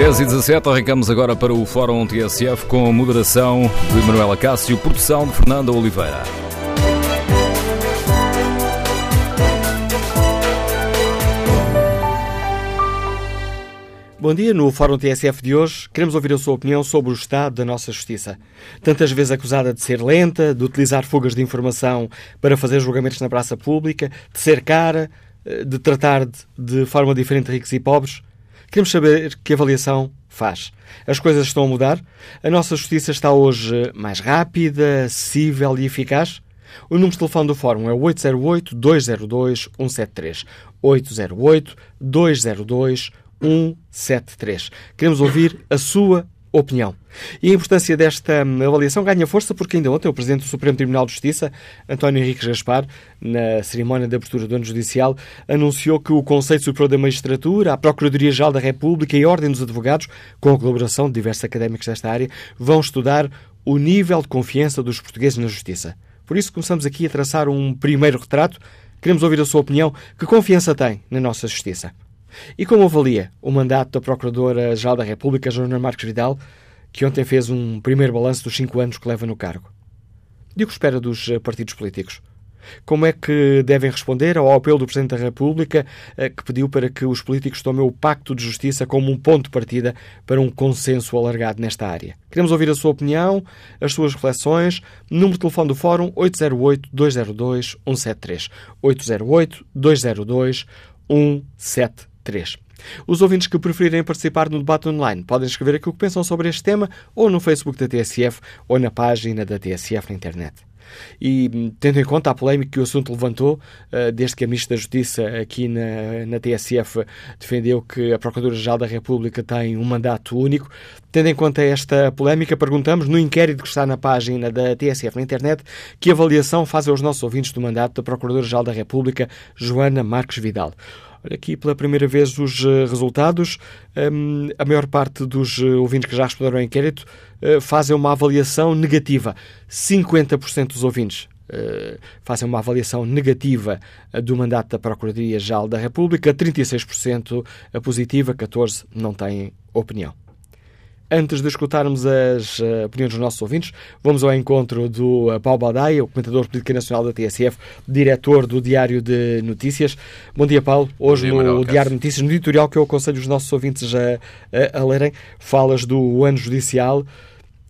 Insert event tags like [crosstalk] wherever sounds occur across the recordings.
10 e 17, arrancamos agora para o Fórum TSF com a moderação de Manuela Cássio, produção de Fernanda Oliveira. Bom dia. No Fórum TSF de hoje, queremos ouvir a sua opinião sobre o estado da nossa justiça. Tantas vezes acusada de ser lenta, de utilizar fugas de informação para fazer julgamentos na praça pública, de ser cara, eh, de tratar de, de forma diferente ricos e pobres. Queremos saber que avaliação faz. As coisas estão a mudar? A nossa justiça está hoje mais rápida, acessível e eficaz? O número de telefone do Fórum é 808-202-173. 808-202-173. 173. Queremos ouvir a sua opinião. E a importância desta hum, avaliação ganha força porque ainda ontem o Presidente do Supremo Tribunal de Justiça, António Henrique Gaspar, na cerimónia de abertura do ano judicial, anunciou que o Conselho Superior da Magistratura, a Procuradoria-Geral da República e a Ordem dos Advogados, com a colaboração de diversos académicos desta área, vão estudar o nível de confiança dos portugueses na justiça. Por isso começamos aqui a traçar um primeiro retrato. Queremos ouvir a sua opinião. Que confiança tem na nossa justiça? E como avalia o mandato da Procuradora-Geral da República, Joana Marques Vidal, que ontem fez um primeiro balanço dos cinco anos que leva no cargo? E o que espera dos eh, partidos políticos? Como é que devem responder ao apelo do Presidente da República, eh, que pediu para que os políticos tomem o Pacto de Justiça como um ponto de partida para um consenso alargado nesta área? Queremos ouvir a sua opinião, as suas reflexões. Número de telefone do Fórum 808-202-173. 808-202-173. 3. Os ouvintes que preferirem participar no debate online podem escrever aquilo que pensam sobre este tema ou no Facebook da TSF ou na página da TSF na internet. E tendo em conta a polémica que o assunto levantou, eh, desde que a Ministra da Justiça aqui na, na TSF defendeu que a Procuradora-Geral da República tem um mandato único, tendo em conta esta polémica, perguntamos, no inquérito que está na página da TSF na internet, que avaliação fazem os nossos ouvintes do mandato da Procuradora-Geral da República, Joana Marques Vidal. Olha aqui pela primeira vez os eh, resultados. Um, a maior parte dos eh, ouvintes que já responderam ao inquérito uh, fazem uma avaliação negativa. 50% dos ouvintes fazem uma avaliação negativa do mandato da Procuradoria-Geral da República, 36% positiva, 14% não têm opinião. Antes de escutarmos as uh, opiniões dos nossos ouvintes, vamos ao encontro do uh, Paulo Baldaia, o comentador político nacional da TSF, diretor do Diário de Notícias. Bom dia, Paulo. Hoje dia, no Diário de Notícias, no editorial que eu aconselho os nossos ouvintes a, a, a lerem, falas do ano judicial.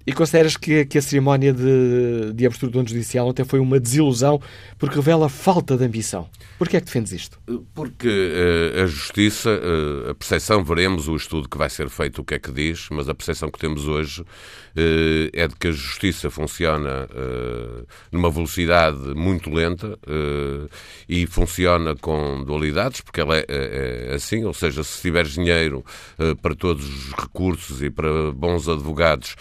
E consideras que, que a cerimónia de, de abertura do ano judicial ontem foi uma desilusão porque revela falta de ambição? Porquê é que defendes isto? Porque uh, a justiça, uh, a percepção, veremos o estudo que vai ser feito, o que é que diz, mas a percepção que temos hoje uh, é de que a justiça funciona numa velocidade muito lenta e funciona com dualidades, porque ela é, é, é assim, ou seja, se tiveres dinheiro para todos os recursos e para bons advogados,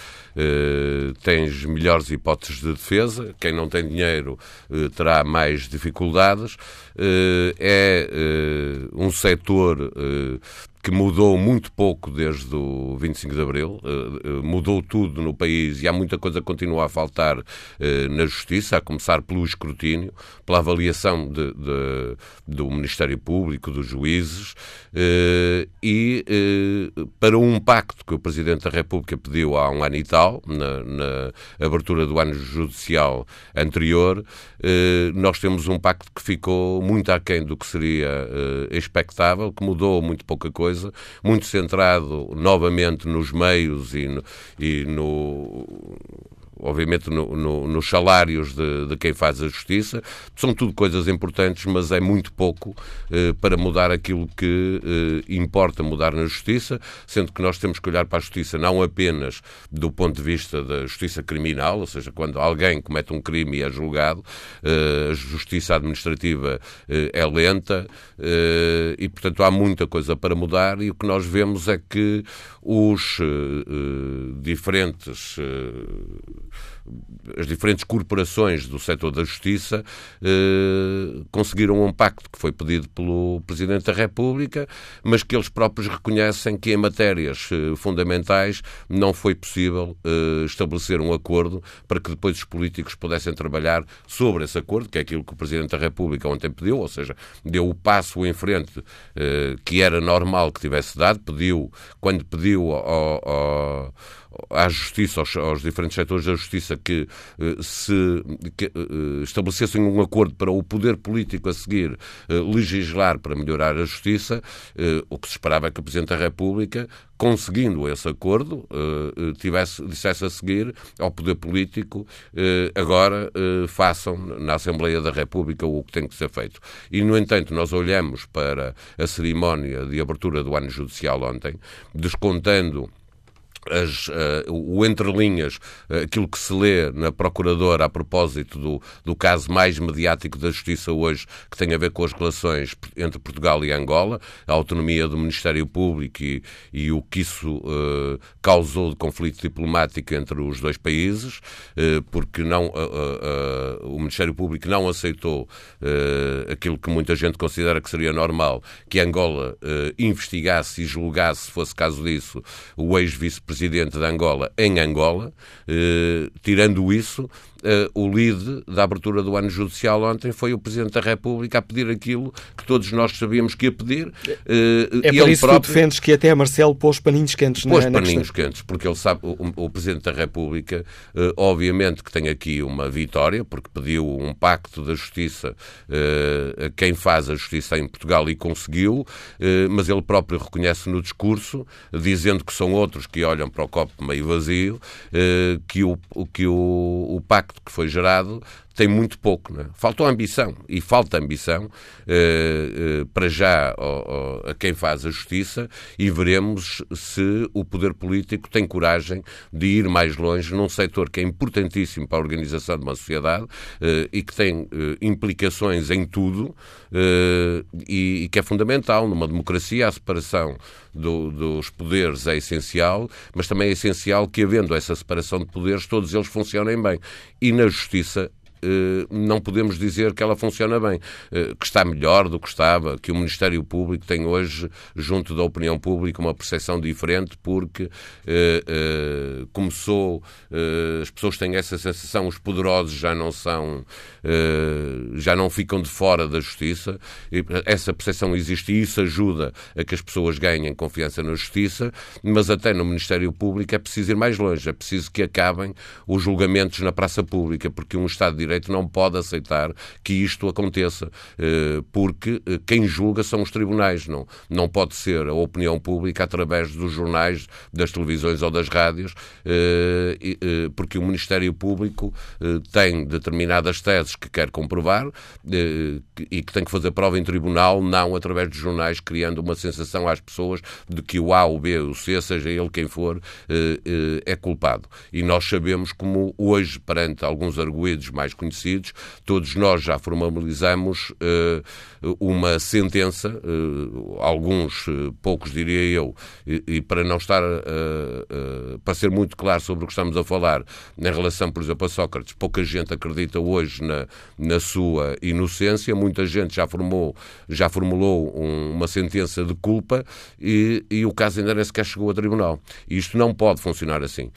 Uh, tens melhores hipóteses de defesa, quem não tem dinheiro uh, terá mais dificuldades. Uh, é um setor que mudou muito pouco desde o 25 de Abril, uh, mudou tudo no país e há muita coisa que continua a faltar uh, na Justiça, a começar pelo escrutínio, pela avaliação de, de, do Ministério Público, dos juízes e para um pacto que o Presidente da República pediu há um ano e tal, na, na abertura do ano judicial anterior, nós temos um pacto que ficou muito aquém do que seria expectável, que mudou muito pouca coisa coisa, muito centrado novamente nos meios e no, e no obviamente no, no, nos salários de, de, quem faz a justiça. São tudo coisas importantes, mas é muito pouco eh, para mudar aquilo que eh, importa mudar na justiça, sendo que nós temos que olhar para a justiça não apenas do ponto de vista da justiça criminal, ou seja, quando alguém comete um crime e é julgado, eh, a justiça administrativa eh, é lenta eh, e, portanto, há muita coisa para mudar e o que nós vemos é que os eh, diferentes as diferentes corporações do setor da justiça eh, conseguiram um pacto que foi pedido pelo Presidente da República, mas que eles próprios reconhecem que em matérias eh, fundamentais não foi possível eh, estabelecer um acordo para que depois os políticos pudessem trabalhar sobre esse acordo, que é aquilo que o Presidente da República ontem pediu, ou seja, deu o passo em frente eh, que era normal que tivesse dado, pediu, quando pediu ao, ao à justiça, aos, aos, diferentes setores da justiça, que eh, se que, eh, estabelecessem um acordo para o poder político a seguir eh, legislar para melhorar a justiça, o que se esperava é que o Presidente da República conseguindo esse acordo, tivesse, dissesse a seguir ao poder político, agora façam na Assembleia da República o que tem que ser feito. E, no entanto, nós olhamos para a cerimónia de abertura do ano judicial ontem, descontando as, uh, o entrelinhas, uh, aquilo que se lê na Procuradora a propósito do, do caso mais mediático da Justiça hoje, que tem a ver com as relações entre Portugal e Angola, a autonomia do Ministério Público e, e o que isso uh, causou de conflito diplomático entre os dois países, porque não, o Ministério Público não aceitou aquilo que muita gente considera que seria normal, que Angola investigasse e julgasse, se fosse caso disso, o ex-vice-presidente presidente de Angola em Angola. Eh, tirando isso, Uh, o lead da abertura do ano judicial ontem foi o Presidente da República a pedir aquilo que todos nós sabíamos que ia pedir. Uh, é por isso próprio... que tu defendes que até Marcelo pôs paninhos quentes pôs na, na paninhos quentes, porque ele sabe, o, o Presidente da República, uh, obviamente que tem aqui uma vitória, porque pediu um pacto da justiça a quem faz a justiça em Portugal e conseguiu, mas ele próprio reconhece no discurso, dizendo que são outros que olham para o copo meio vazio, que o, que o, o pacto impacto que foi gerado tem muito pouco. Né? Faltou ambição e falta ambição eh, eh, para já a quem faz a justiça e veremos se o poder político tem coragem de ir mais longe num setor que é importantíssimo para a organização de uma sociedade eh, e que tem implicações em tudo e, e, que é fundamental numa democracia a separação do, dos poderes é essencial, mas também é essencial que havendo essa separação de poderes todos eles funcionem bem e na justiça não podemos dizer que ela funciona bem, eh, que está melhor do que estava, que o Ministério Público tem hoje, junto da opinião pública, uma percepção diferente, porque eh, começou, as pessoas têm essa sensação, os poderosos já não são, já não ficam de fora da justiça, essa percepção existe e isso ajuda a que as pessoas ganhem confiança na justiça, mas até no Ministério Público é preciso ir mais longe, é preciso que acabem os julgamentos na praça pública, porque um Estado de Direito não pode aceitar que isto aconteça, eh, porque eh, quem julga são os tribunais, não, não pode ser a opinião pública através dos jornais, das televisões ou das rádios, eh, porque o Ministério Público tem determinadas teses que quer comprovar e que tem que fazer prova em tribunal, não através de jornais, criando uma sensação às pessoas de que o A, o B, o C, seja ele quem for, é culpado. E nós sabemos como hoje, perante alguns arguídos mais conhecidos, todos nós já formalizamos uh, uma sentença, uh, alguns, uh, poucos diria eu, e, e para não estar, para ser muito claro sobre o que estamos a falar, em relação, por exemplo, a Sócrates, pouca gente acredita hoje na, na sua inocência, muita gente já formou, já formulou um, uma sentença de culpa e, e o caso ainda nem sequer chegou a tribunal. E isto não pode funcionar assim.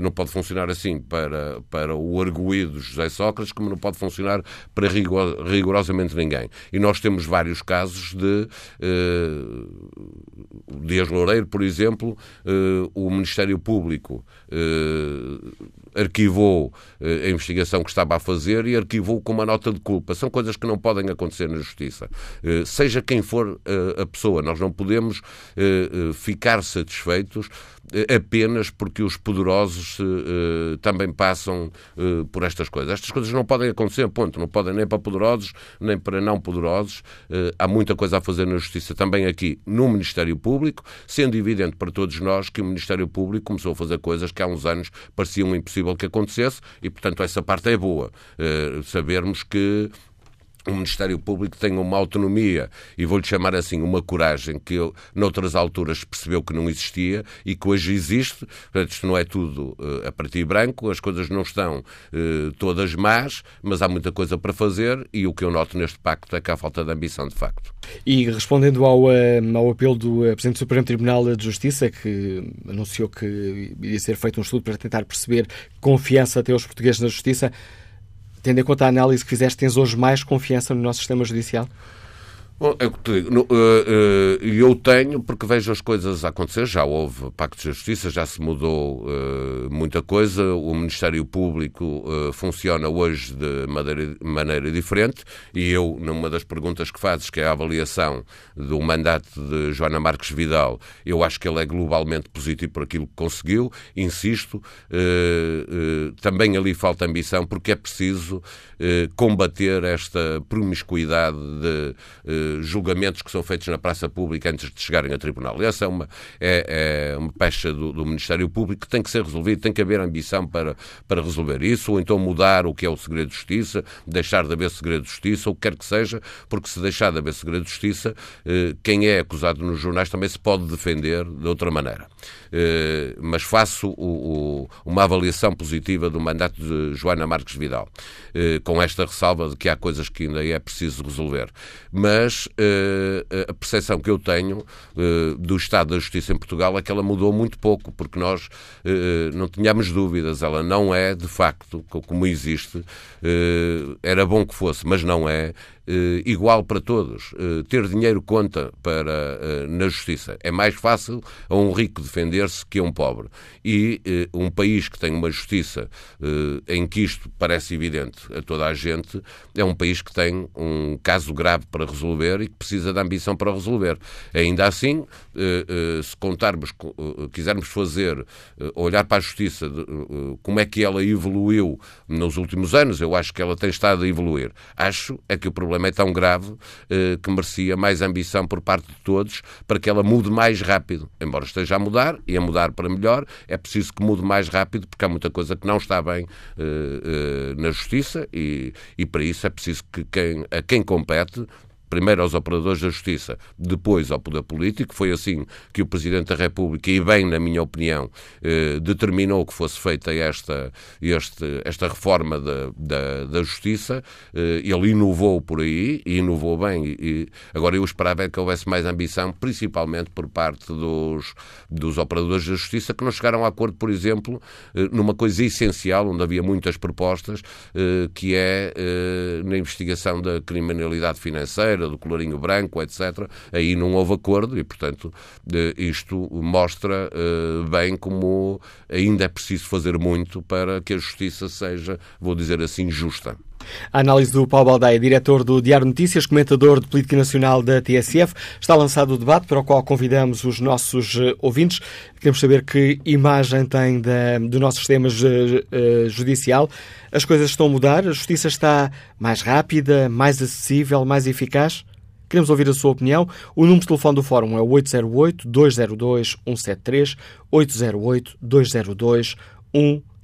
não pode funcionar assim para, para o arguído José Sócrates Sócrates, como não pode funcionar para rigor, rigorosamente ninguém. E nós temos vários casos de uh, Dias Loureiro, por exemplo, uh, o Ministério Público uh, arquivou a investigação que estava a fazer e arquivou com uma nota de culpa. São coisas que não podem acontecer na Justiça. Seja quem for a pessoa, nós não podemos ficar satisfeitos apenas porque os poderosos uh, também passam uh, por estas coisas. Estas coisas não podem acontecer, ponto. Não podem nem para poderosos, nem para não poderosos. Uh, há muita coisa a fazer na Justiça também aqui no Ministério Público, sendo evidente para todos nós que o Ministério Público começou a fazer coisas que há uns anos pareciam impossível que acontecesse e, portanto, essa parte é boa. sabermos que o Ministério Público tenha uma autonomia e vou-lhe chamar assim, uma coragem que eu, noutras alturas, percebeu que não existia e que hoje existe. Portanto, isto não é tudo uh, a partir branco, as coisas não estão uh, todas más, mas há muita coisa para fazer e o que eu noto neste pacto é que há falta de ambição, de facto. E respondendo ao, uh, ao apelo do Presidente do Supremo Tribunal de Justiça, que anunciou que iria ser feito um estudo para tentar perceber confiança até os portugueses na Justiça, Tendo em conta a análise que fizeste, tens hoje mais confiança no nosso sistema judicial? Bom, é o que te digo. Eh, eh, eu tenho, porque vejo as coisas acontecer. Já houve Pacto de Justiça, já se mudou uh, muita coisa. O Ministério Público funciona hoje de maneira, diferente. E eu, numa das perguntas que fazes, que é a avaliação do mandato de Joana Marques Vidal, eu acho que ele é globalmente positivo por aquilo que conseguiu. Insisto, também ali falta ambição, porque é preciso combater esta promiscuidade de julgamentos que são feitos na praça pública antes de chegarem a tribunal. Essa é uma, é, é uma pecha do, do, Ministério Público que tem que ser resolvida, tem que haver ambição para, para resolver isso, ou então mudar o que é o segredo de justiça, deixar de haver segredo de justiça, o que quer que seja, porque se deixar de haver segredo de justiça, eh, quem é acusado nos jornais também se pode defender de outra maneira. Eh, mas faço o, o, uma avaliação positiva do mandato de Joana Marques Vidal, eh, com esta ressalva de que há coisas que ainda é preciso resolver. Mas uh, a percepção que eu tenho uh, do estado da justiça em Portugal é que ela mudou muito pouco, porque nós uh, não tínhamos dúvidas. Ela não é, de facto, como existe. era bom que fosse, mas não é eh, igual para todos. Eh, ter dinheiro conta para, eh, na justiça. É mais fácil a um rico defender-se que a um pobre. E um país que tem uma justiça em que isto parece evidente a toda a gente é um país que tem um caso grave para resolver e que precisa de ambição para resolver. Ainda assim, se contarmos, quisermos fazer, olhar para a justiça, como é que ela evoluiu nos últimos anos, eu acho que ela tem estado a evoluir. Acho é que o problema é tão grave eh, que merecia mais ambição por parte de todos para que ela mude mais rápido. Embora esteja a mudar e a mudar para melhor, é preciso que mude mais rápido porque há muita coisa que não está bem eh, eh, na justiça e, e para isso é preciso que quem, a quem compete primeiro aos operadores da justiça, depois ao poder político. Foi assim que o Presidente da República, e bem, na minha opinião, eh, determinou que fosse feita esta, esta reforma da, da, da justiça. Eh, ele inovou por aí, e inovou bem. E, agora eu esperava é que houvesse mais ambição, principalmente por parte dos, dos operadores da justiça, que não chegaram a acordo, por exemplo, eh, numa coisa essencial, onde havia muitas propostas, que é na investigação da criminalidade financeira do colorinho branco, etc. Aí não houve acordo e, portanto, isto mostra eh, bem como ainda é preciso fazer muito para que a justiça seja, vou dizer assim, justa. A análise do Paulo Baldaia, diretor do Diário Notícias, comentador de política nacional da TSF. Está lançado o debate para o qual convidamos os nossos eh, ouvintes. Queremos saber que imagem tem da, do nosso sistema uh, judicial. As coisas estão a mudar? A justiça está mais rápida, mais acessível, mais eficaz? Queremos ouvir a sua opinião. O número de telefone do Fórum é 808-202-173, 808-202-173.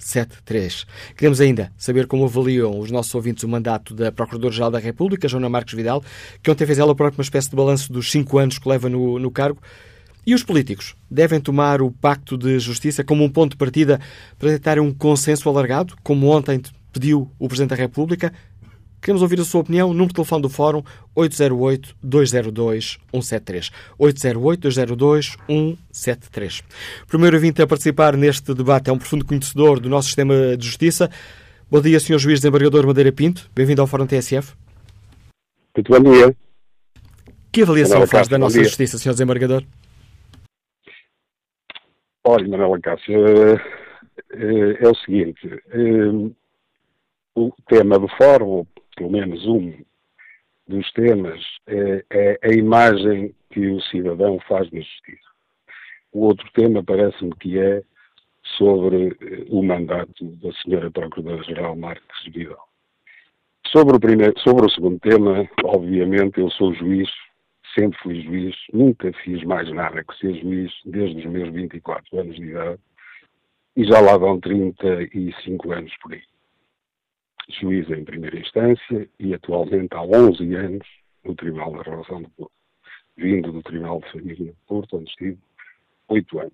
73. Queremos ainda saber como avaliam os nossos ouvintes o mandato da Procuradora-Geral da República, Joana Marques Vidal, que ontem fez ela própria uma espécie de balanço dos cinco anos que leva no, no cargo. E os políticos devem tomar o Pacto de Justiça como um ponto de partida para tentarem um consenso alargado, como ontem pediu o Presidente da República, Queremos ouvir a sua opinião. Número de telefone do Fórum 808-202-173. 808-202-173. O primeiro ouvinte a participar neste debate é um profundo conhecedor do nosso sistema de justiça. Bom dia, Sr. Juiz Desembargador Madeira Pinto. Bem-vindo ao Fórum TSF. Muito bom dia. Que avaliação faz da nossa justiça, Sr. Desembargador? Olha, Manuela Cássio, é, é, é o seguinte. É, o tema do fórum, pelo menos um dos temas, é, é a imagem que o cidadão faz na justiça. O outro tema parece-me que é sobre eh, o mandato da senhora Procuradora-Geral Marques Vidal. Sobre o, primeiro, sobre o segundo tema, obviamente eu sou juiz, sempre fui juiz, nunca fiz mais nada que ser juiz desde os meus 24 anos de idade e já lá vão 35 anos por aí. Juiz em primeira instância e atualmente há 11 anos no Tribunal da Relação de Porto, vindo do Tribunal de Família de Porto, onde estive 8 anos.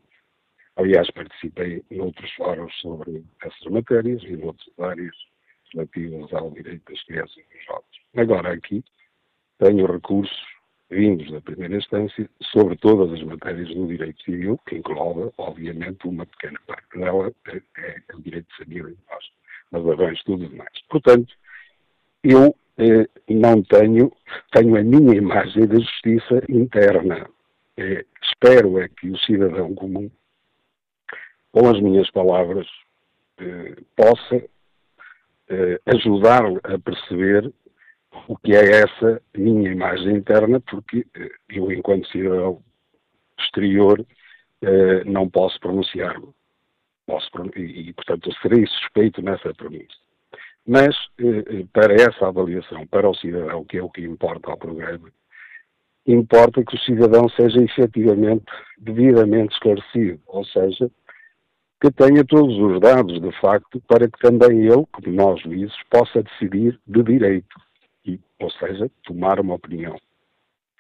Aliás, participei em outros fóruns sobre essas matérias e em outras áreas relativas ao direito das crianças e dos jovens. Agora, aqui, tenho recursos vindos da primeira instância sobre todas as matérias do direito civil, que engloba, obviamente, uma pequena parte dela, é, é o direito de família e nós, mas arranjo tudo demais. Portanto, eu eh, não tenho, tenho a minha imagem da justiça interna. Eh, espero é que o cidadão comum, com as minhas palavras, eh, possa eh, ajudar a perceber o que é essa minha imagem interna, porque eh, eu, enquanto cidadão exterior, eh, não posso pronunciar-me. E, portanto, serei suspeito nessa premissa. Mas, eh, para essa avaliação, para o cidadão, que é o que importa ao programa, importa que o cidadão seja efetivamente devidamente esclarecido, ou seja, que tenha todos os dados, de facto, para que também ele, como nós juízes, possa decidir de direito e, ou seja, tomar uma opinião.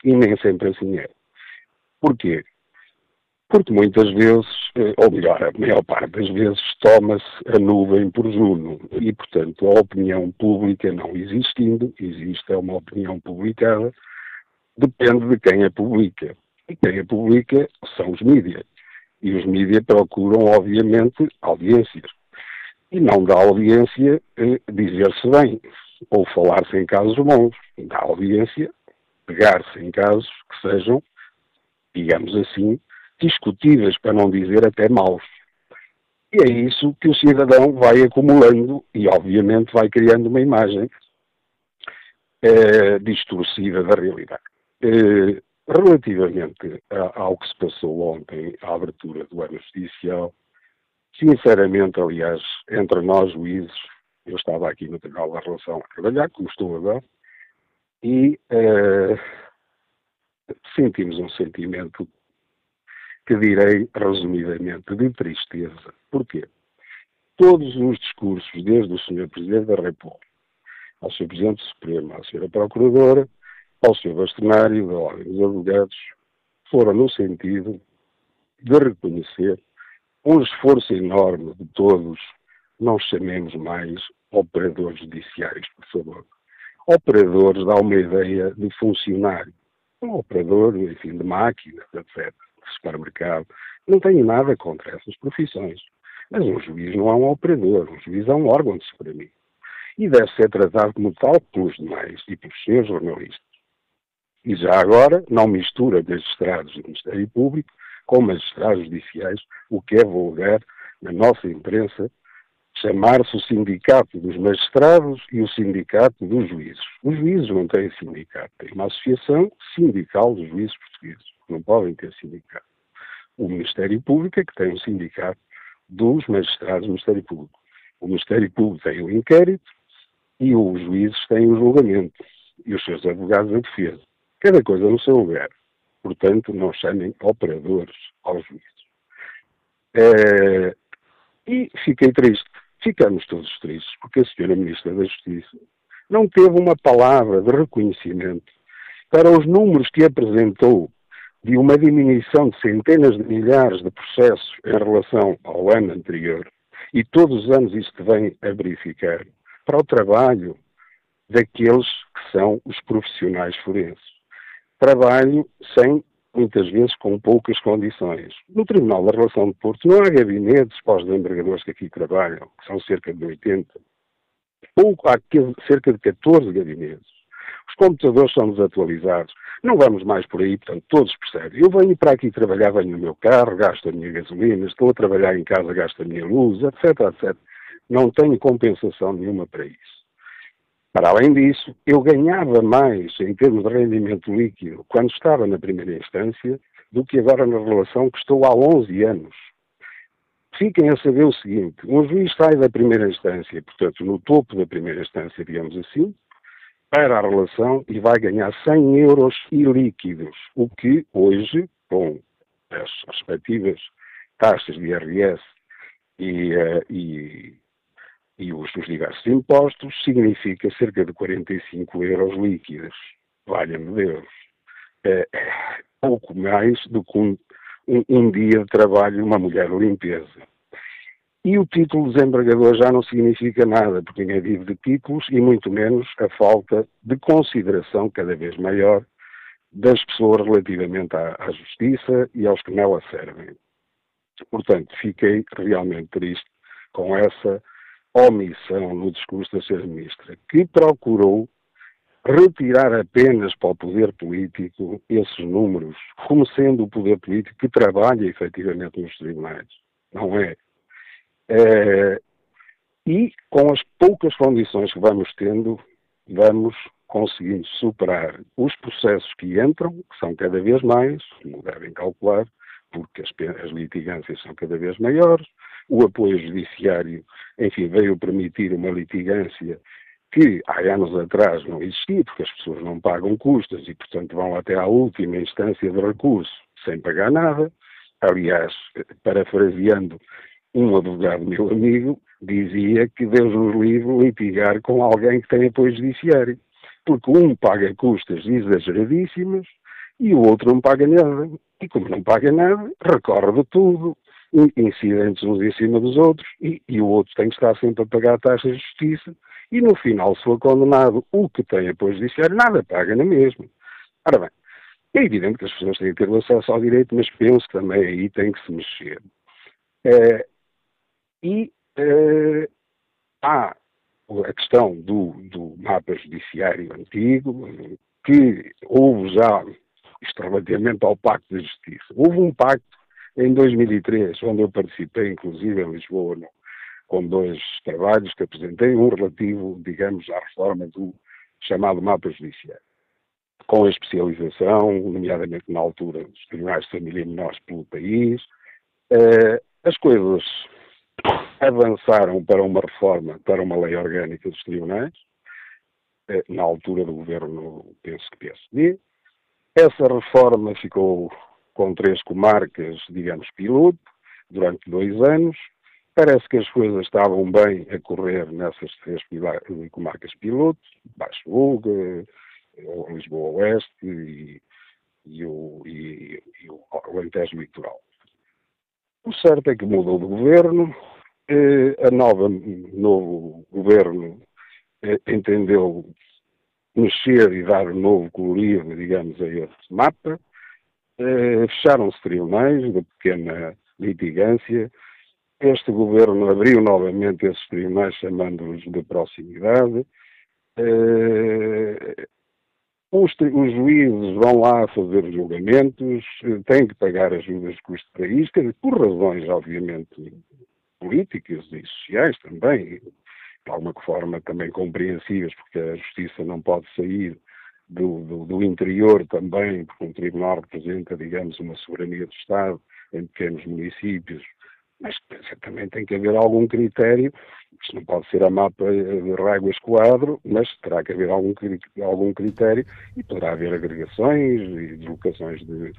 E nem sempre assim é. Porquê? Porque muitas vezes, eh, ou melhor, a maior parte das vezes, toma-se a nuvem por Juno e, portanto, a opinião pública não existindo, existe uma opinião publicada, depende de quem a publica. E quem a publica são os mídias. E os mídias procuram, obviamente, audiências. E não dá audiência eh, dizer-se bem ou falar-se em casos bons, da audiência, pegar-se em casos que sejam, digamos assim, discutíveis, para não dizer até maus. E é isso que o cidadão vai acumulando e, obviamente, vai criando uma imagem é, distorcida da realidade. É, relativamente ao que se passou ontem, à abertura do ano judicial, sinceramente, aliás, entre nós juízes, eu estava aqui no Tribunal da Relação a trabalhar, como estou agora, e uh, sentimos um sentimento que direi resumidamente de tristeza. Porquê? Todos os discursos, desde o Sr. Presidente da República, ao Sr. Presidente Supremo, à Sra. Procuradora, ao Sr. Bastonário, da Ordem dos Advogados, foram no sentido de reconhecer um esforço enorme de todos, não chamemos mais operadores judiciários, por favor. Operadores dá uma ideia de funcionário. Um operador, enfim, de máquinas, etc., supermercado. Não tenho nada contra essas profissões. Mas um juiz não é um operador, um juiz é um órgão de soberania. E deve ser tratado como tal pelos demais e pelos seus jornalistas. E já agora, não mistura magistrados do Ministério Público com magistrados judiciais, o que é vulgar na nossa imprensa chamar-se o Sindicato dos Magistrados e o Sindicato dos Juízes. Os juízes não têm sindicato, têm uma associação sindical dos juízes portugueses, não podem ter sindicato. O Ministério Público é que tem um sindicato dos magistrados do Ministério Público. O Ministério Público tem o inquérito e os juízes têm o julgamento e os seus advogados a defesa. Cada coisa no seu lugar. Portanto, não chamem operadores aos juízes. É... E fiquei triste ficamos todos tristes, porque a senhora Ministra da Justiça não teve uma palavra de reconhecimento para os números que apresentou de uma diminuição de centenas de milhares de processos em relação ao ano anterior, e todos os anos isto vem a verificar, para o trabalho daqueles que são os profissionais forenses. Trabalho sem muitas vezes com poucas condições. No Tribunal da Relação de Porto não há gabinetes para os desembargadores que aqui trabalham, que são cerca de 80. Pouco, há cerca de 14 gabinetes. Os computadores são desatualizados. Não vamos mais por aí, portanto, todos percebem. Eu venho para aqui trabalhar, venho no meu carro, gasto a minha gasolina, estou a trabalhar em casa, gasto a minha luz, etc, etc. Não tenho compensação nenhuma para isso. Para além disso, eu ganhava mais em termos de rendimento líquido quando estava na primeira instância do que agora na relação que estou há 11 anos. Fiquem a saber o seguinte: um juiz sai da primeira instância, portanto, no topo da primeira instância, digamos assim, para a relação e vai ganhar 100 euros ilíquidos, o que hoje, com as respectivas taxas de IRS e, uh, e e os, os diversos impostos, significa cerca de 45 euros líquidos. Valha-me Deus. É, pouco mais do que um, um, um dia de trabalho uma mulher limpeza. E o título desembargador já não significa nada, porque ninguém vive de títulos e muito menos a falta de consideração cada vez maior das pessoas relativamente à, à justiça e aos que nela servem. Portanto, fiquei realmente triste com essa omissão no discurso da Sra. Ministra, que procurou retirar apenas para o poder político esses números, como sendo o poder político que trabalha efetivamente nos tribunais. Não é? É e com as poucas condições que vamos tendo, vamos conseguindo superar os processos que entram, que são cada vez mais, como devem calcular, porque as, as litigâncias são cada vez maiores, o apoio judiciário, enfim, veio permitir uma litigância que há anos atrás não existia, porque as pessoas não pagam custas e, portanto, vão até à última instância de recurso sem pagar nada. Aliás, parafraseando um advogado meu amigo, dizia que Deus nos livre litigar com alguém que tem apoio judiciário, porque um paga custas exageradíssimas e o outro não paga nada. E como não paga nada, recorre de tudo, incidentes uns em cima dos outros, e, e, o outro tem que estar sempre a pagar a taxa de justiça, e no final, se for condenado o que tem apoio judiciário, nada paga na mesma. Ora bem, é evidente que as pessoas têm que ter acesso ao direito, mas penso que também aí tem que se mexer. É, e é, há a questão do, do mapa judiciário antigo, que houve já, isto relativamente ao Pacto de Justiça, houve um pacto em 2003, onde eu participei, inclusive, em Lisboa, com dois trabalhos que apresentei, um relativo, digamos, à reforma do chamado mapa judiciário, com a especialização, nomeadamente na altura dos tribunais de família menores pelo país. Uh, as coisas avançaram para uma reforma, para uma lei orgânica dos tribunais, uh, na altura do governo, penso que PSD. Essa reforma ficou com três comarcas, digamos, piloto, durante dois anos. Parece que as coisas estavam bem a correr nessas três comarcas piloto, Baixo Uga, Lisboa Oeste e, e, o, e, e o Alentejo Litoral. O certo é que mudou de governo, eh, a nova novo governo eh, entendeu mexer e dar um novo colorido, digamos, a esse mapa, eh, fecharam-se tribunais de pequena litigância. Este governo abriu novamente esses tribunais, chamando-os de proximidade. Eh, os, os, juízes vão lá fazer julgamentos, têm que pagar ajudas custo para isto, por razões, obviamente, políticas e sociais também, de alguma forma também compreensíveis, porque a justiça não pode sair do, do, do, interior também, porque um tribunal representa, digamos, uma soberania do Estado em pequenos municípios, mas também tem que haver algum critério, isto não pode ser a mapa de réguas quadro, mas terá que haver algum, algum critério e poderá haver agregações e deslocações de,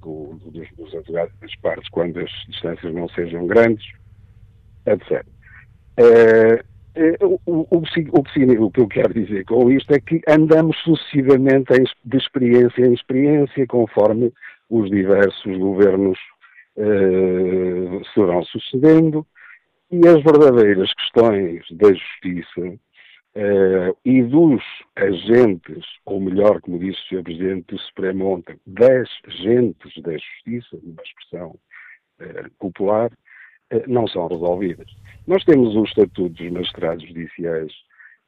do, dos, dos advogados das partes quando as distâncias não sejam grandes, etc. É, é, o, o, o, o, que eu quero dizer com isto é que andamos sucessivamente de experiência em experiência, conforme os diversos governos eh, se vão sucedendo, e as verdadeiras questões da justiça eh, e dos agentes, ou melhor, como disse o Sr. Presidente do Supremo ontem, das agentes da justiça, uma expressão eh, popular, não são resolvidas. Nós temos o Estatuto dos Magistrados Judiciais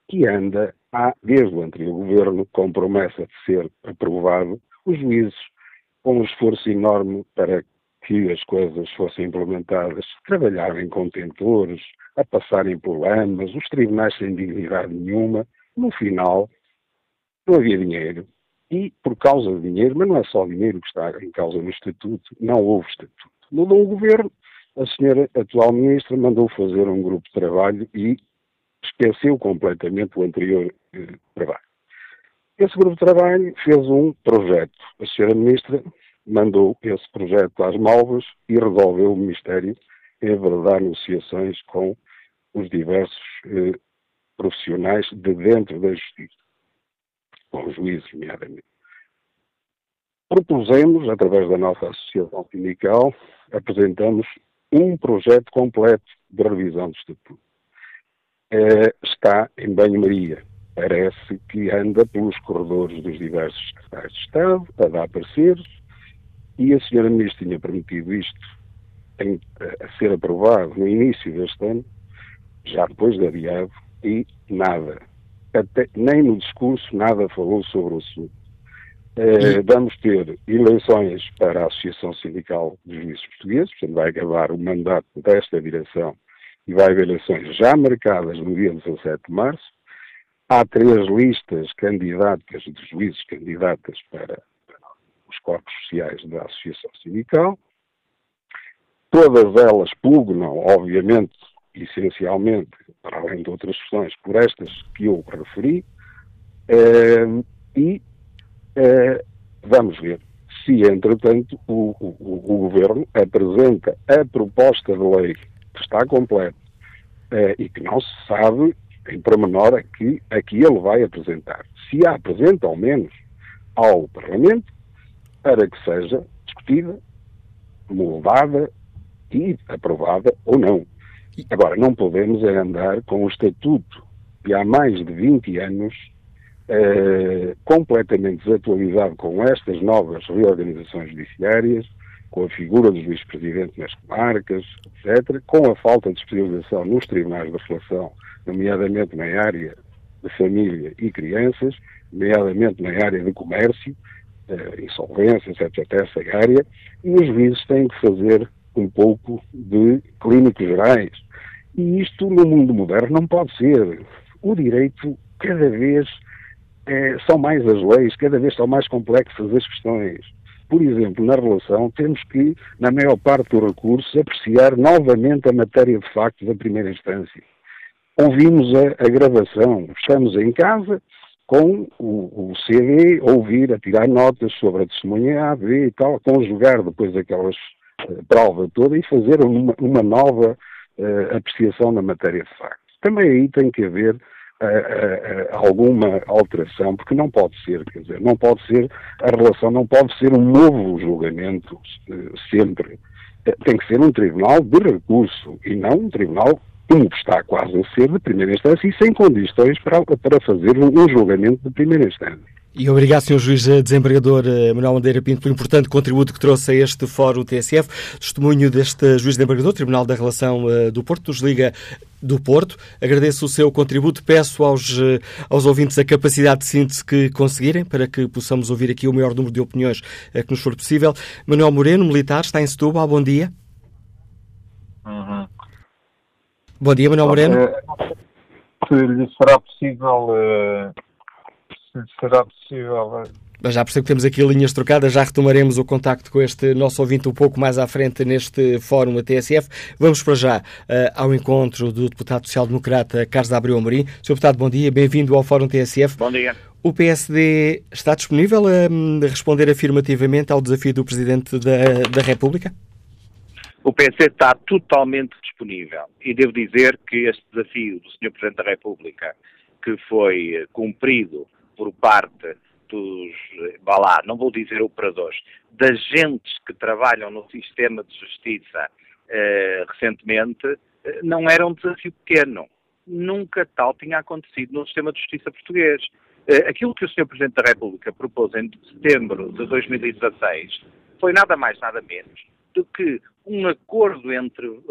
que anda, há, desde o anterior governo, com promessa de ser aprovado, os juízes, com um esforço enorme para que as coisas fossem implementadas, trabalharem contentores, a passarem por lamas, os tribunais sem dignidade nenhuma, no final não havia dinheiro. E por causa do dinheiro, mas não é só dinheiro que está em causa no Estatuto, não houve Estatuto. Mudou o governo, a senhora atual ministra mandou fazer um grupo de trabalho e esqueceu completamente o anterior eh, trabalho. Esse grupo de trabalho fez um projeto. A senhora ministra mandou esse projeto às malvas e resolveu o Ministério enverdar negociações com os diversos eh, profissionais de dentro da justiça, com os juízes, nomeadamente. Propusemos, através da nossa associação sindical, apresentamos um projeto completo de revisão do Estatuto. É, está em banho-maria. Parece que anda pelos corredores dos diversos secretários de Estado, a dar pareceres, e a senhora Ministra tinha permitido isto em, a ser aprovado no início deste ano, já depois de adiado, e nada. Até, nem no discurso nada falou sobre o assunto. Eh, vamos ter eleições para a Associação Sindical dos Juízes Portugueses, portanto vai acabar o mandato desta direção e vai haver eleições já marcadas no dia 17 de março. Há três listas candidatas de juízes candidatas para os corpos sociais da Associação Sindical. Todas elas pugnam, obviamente, essencialmente, para além de outras questões, por estas que eu referi, eh, e eh, vamos ver se, entretanto, o, o, o, Governo apresenta a proposta de lei que está completa eh, e que não se sabe em pormenor a que, a que ele vai apresentar. Se a apresenta, ao menos, ao Parlamento, para que seja discutida, moldada e aprovada ou não. Agora, não podemos andar com o estatuto de há mais de 20 anos eh, completamente desatualizado com estas novas reorganizações judiciárias, com a figura do juiz-presidente nas comarcas, etc., com a falta de especialização nos tribunais de relação, nomeadamente na área de família e crianças, nomeadamente na área de comércio, insolvências, etc., essa área, e os juízes têm que fazer um pouco de clínicos gerais. E isto no mundo moderno não pode ser. O direito cada vez é, são mais as leis, cada vez são mais complexas as questões. Por exemplo, na relação, temos que, na maior parte dos recursos, apreciar novamente a matéria de facto da primeira instância. Ouvimos a, a gravação, estamos em casa com o, o, CD, ouvir, a tirar notas sobre a testemunha A, B e tal, conjugar depois aquelas uh, prova toda e fazer uma, uma nova uh, apreciação na matéria de facto. Também aí tem que haver alguma alteração, porque não pode ser, quer dizer, não pode ser, a relação não pode ser um novo julgamento sempre. Tem que ser um tribunal de recurso e não um tribunal como está quase a ser de primeira instância e sem condições para, para fazer um julgamento de primeira instância. E obrigado, Sr. Juiz Desembargador eh, Manuel Bandeira Pinto, pelo importante contributo que trouxe a este Fórum TSF. Testemunho deste Juiz Desembargador, Tribunal da Relação eh, do Porto, nos liga do Porto. Agradeço o seu contributo. Peço aos, eh, aos ouvintes a capacidade de síntese que conseguirem para que possamos ouvir aqui o maior número de opiniões que nos for possível. Manuel Moreno, militar, está em Setúbal. Bom dia. Uhum. Bom dia, Manuel Moreno. Se lhe será possível será possível. Mas já percebo que temos aqui linhas trocadas, já retomaremos o contacto com este nosso ouvinte um pouco mais à frente neste fórum da TSF. Vamos para já uh, ao encontro do deputado social-democrata Carlos Abreu Amorim. Sr. Deputado, bom dia, bem-vindo ao fórum TSF. Bom dia. O PSD está disponível a um, responder afirmativamente ao desafio do Presidente da, da República? O PSD está totalmente disponível e devo dizer que este desafio do Sr. Presidente da República, que foi cumprido por parte dos, vá lá, não vou dizer operadores, das gentes que trabalham no sistema de justiça eh, recentemente, eh, não era um desafio pequeno. Nunca tal tinha acontecido no sistema de justiça português. Eh, aquilo que o Sr. Presidente da República propôs em setembro de 2016 foi nada mais, nada menos do que um acordo entre uh,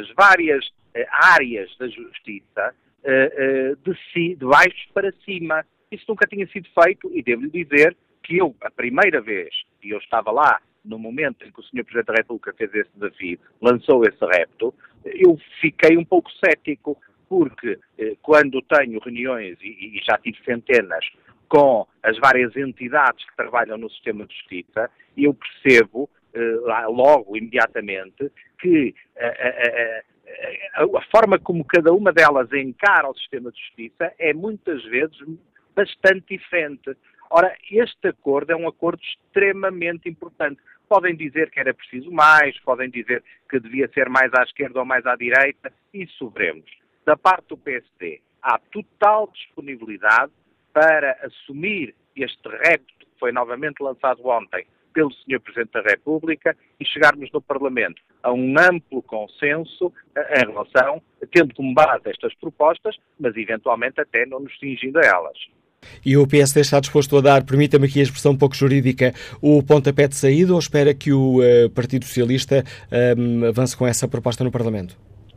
as várias uh, áreas da justiça uh, de, si, de baixo para cima isso nunca tinha sido feito e devo-lhe dizer que eu, a primeira vez, e eu estava lá no momento em que o Sr. Presidente da República fez esse desafio, lançou esse repto, eu fiquei um pouco cético, porque eh, quando tenho reuniões, e, e, já tive centenas, com as várias entidades que trabalham no sistema de justiça, eu percebo eh, logo, imediatamente, que eh, a, a forma como cada uma delas encara o sistema de justiça é muitas vezes bastante diferente. Ora, este acordo é um acordo extremamente importante. Podem dizer que era preciso mais, podem dizer que devia ser mais à esquerda ou mais à direita, isso veremos. Da parte do PSD, há total disponibilidade para assumir este repto que foi novamente lançado ontem pelo Sr. Presidente da República e chegarmos no Parlamento a um amplo consenso eh, em relação, tendo como base estas propostas, mas eventualmente até não nos cingindo a elas. E o PSD está disposto a dar, permita-me aqui a expressão um pouco jurídica, o pontapé de saída ou espera que o uh, Partido Socialista um, avance com essa proposta no Parlamento?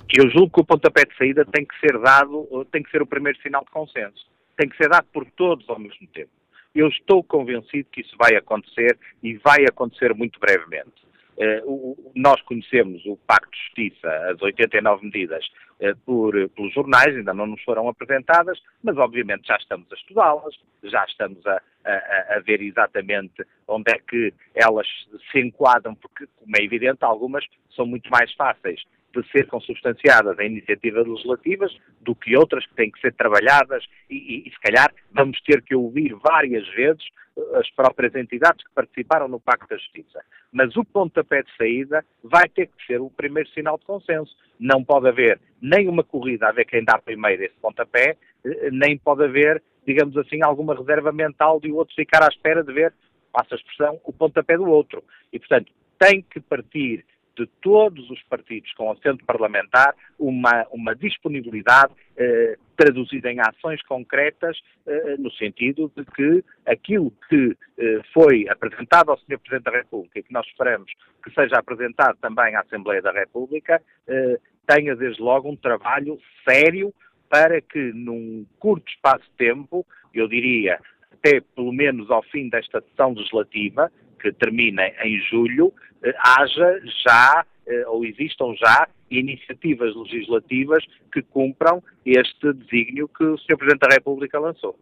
Eu julgo que o pontapé de saída tem que ser dado, tem que ser o primeiro sinal de consenso. Tem que ser dado por todos ao mesmo tempo. Eu estou convencido que isso vai acontecer e vai acontecer muito brevemente. Uh, nós conhecemos o Pacto de Justiça, as 89 medidas, uh, por, pelos jornais, ainda não nos foram apresentadas, mas obviamente já estamos a estudá-las, já estamos a, a, a, ver exatamente onde é que elas se enquadram, porque, como é evidente, algumas são muito mais fáceis de ser consubstanciadas em iniciativas legislativas do que outras que têm que ser trabalhadas e, e, e, se calhar vamos ter que ouvir várias vezes eh, as próprias entidades que participaram no Pacto da Justiça. Mas o pontapé de saída vai ter que ser o primeiro sinal de consenso. Não pode haver nem uma corrida a ver quem dá primeiro esse pontapé, eh, nem pode haver, digamos assim, alguma reserva mental de o outro ficar à espera de ver, passa a expressão, o pontapé do outro. E, portanto, tem que partir de todos os partidos com assento parlamentar uma, uma disponibilidade eh, traduzida em ações concretas eh, no sentido de que aquilo que eh, foi apresentado ao Sr. Presidente da República e que nós esperamos que seja apresentado também à Assembleia da República eh, tenha desde logo um trabalho sério para que num curto espaço de tempo, eu diria até pelo menos ao fim desta sessão legislativa, que termina em julho, eh, haja já eh, ou existam já iniciativas legislativas que cumpram este desígnio que o Sr. Presidente da República lançou.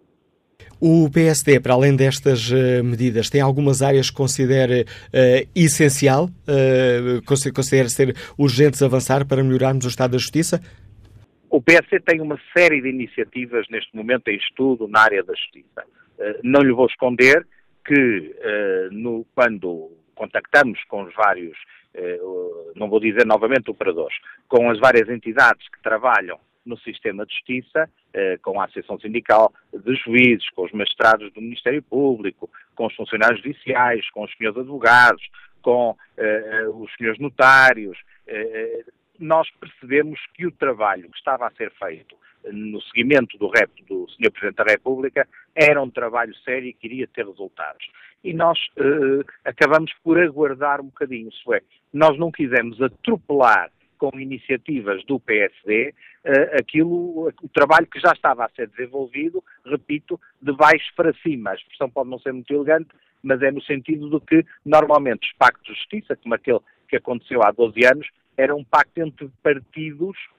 O PSD, para além destas uh, medidas, tem algumas áreas que considera uh, essencial, uh, considera ser urgentes avançar para melhorarmos o Estado da Justiça? O PSD tem uma série de iniciativas neste momento em estudo na área da Justiça. não lhe vou esconder que no, quando contactamos com os vários, eh, não vou dizer novamente operadores, com as várias entidades que trabalham no sistema de justiça, eh, com a Associação Sindical de Juízes, com os magistrados do Ministério Público, com os funcionários judiciais, com os senhores advogados, com eh, os senhores notários, nós percebemos que o trabalho que estava a ser feito no seguimento do repto do Sr. Presidente da República era um trabalho sério e que iria ter resultados. E nós uh, acabamos por aguardar um bocadinho, isso é, nós não quisemos atropelar com iniciativas do PSD uh, eh, aquilo, o trabalho que já estava a ser desenvolvido, repito, de baixo para cima. A expressão pode não ser muito elegante, mas é no sentido de que normalmente os pactos de justiça, como aquele que aconteceu há 12 anos, era um pacto entre partidos eh,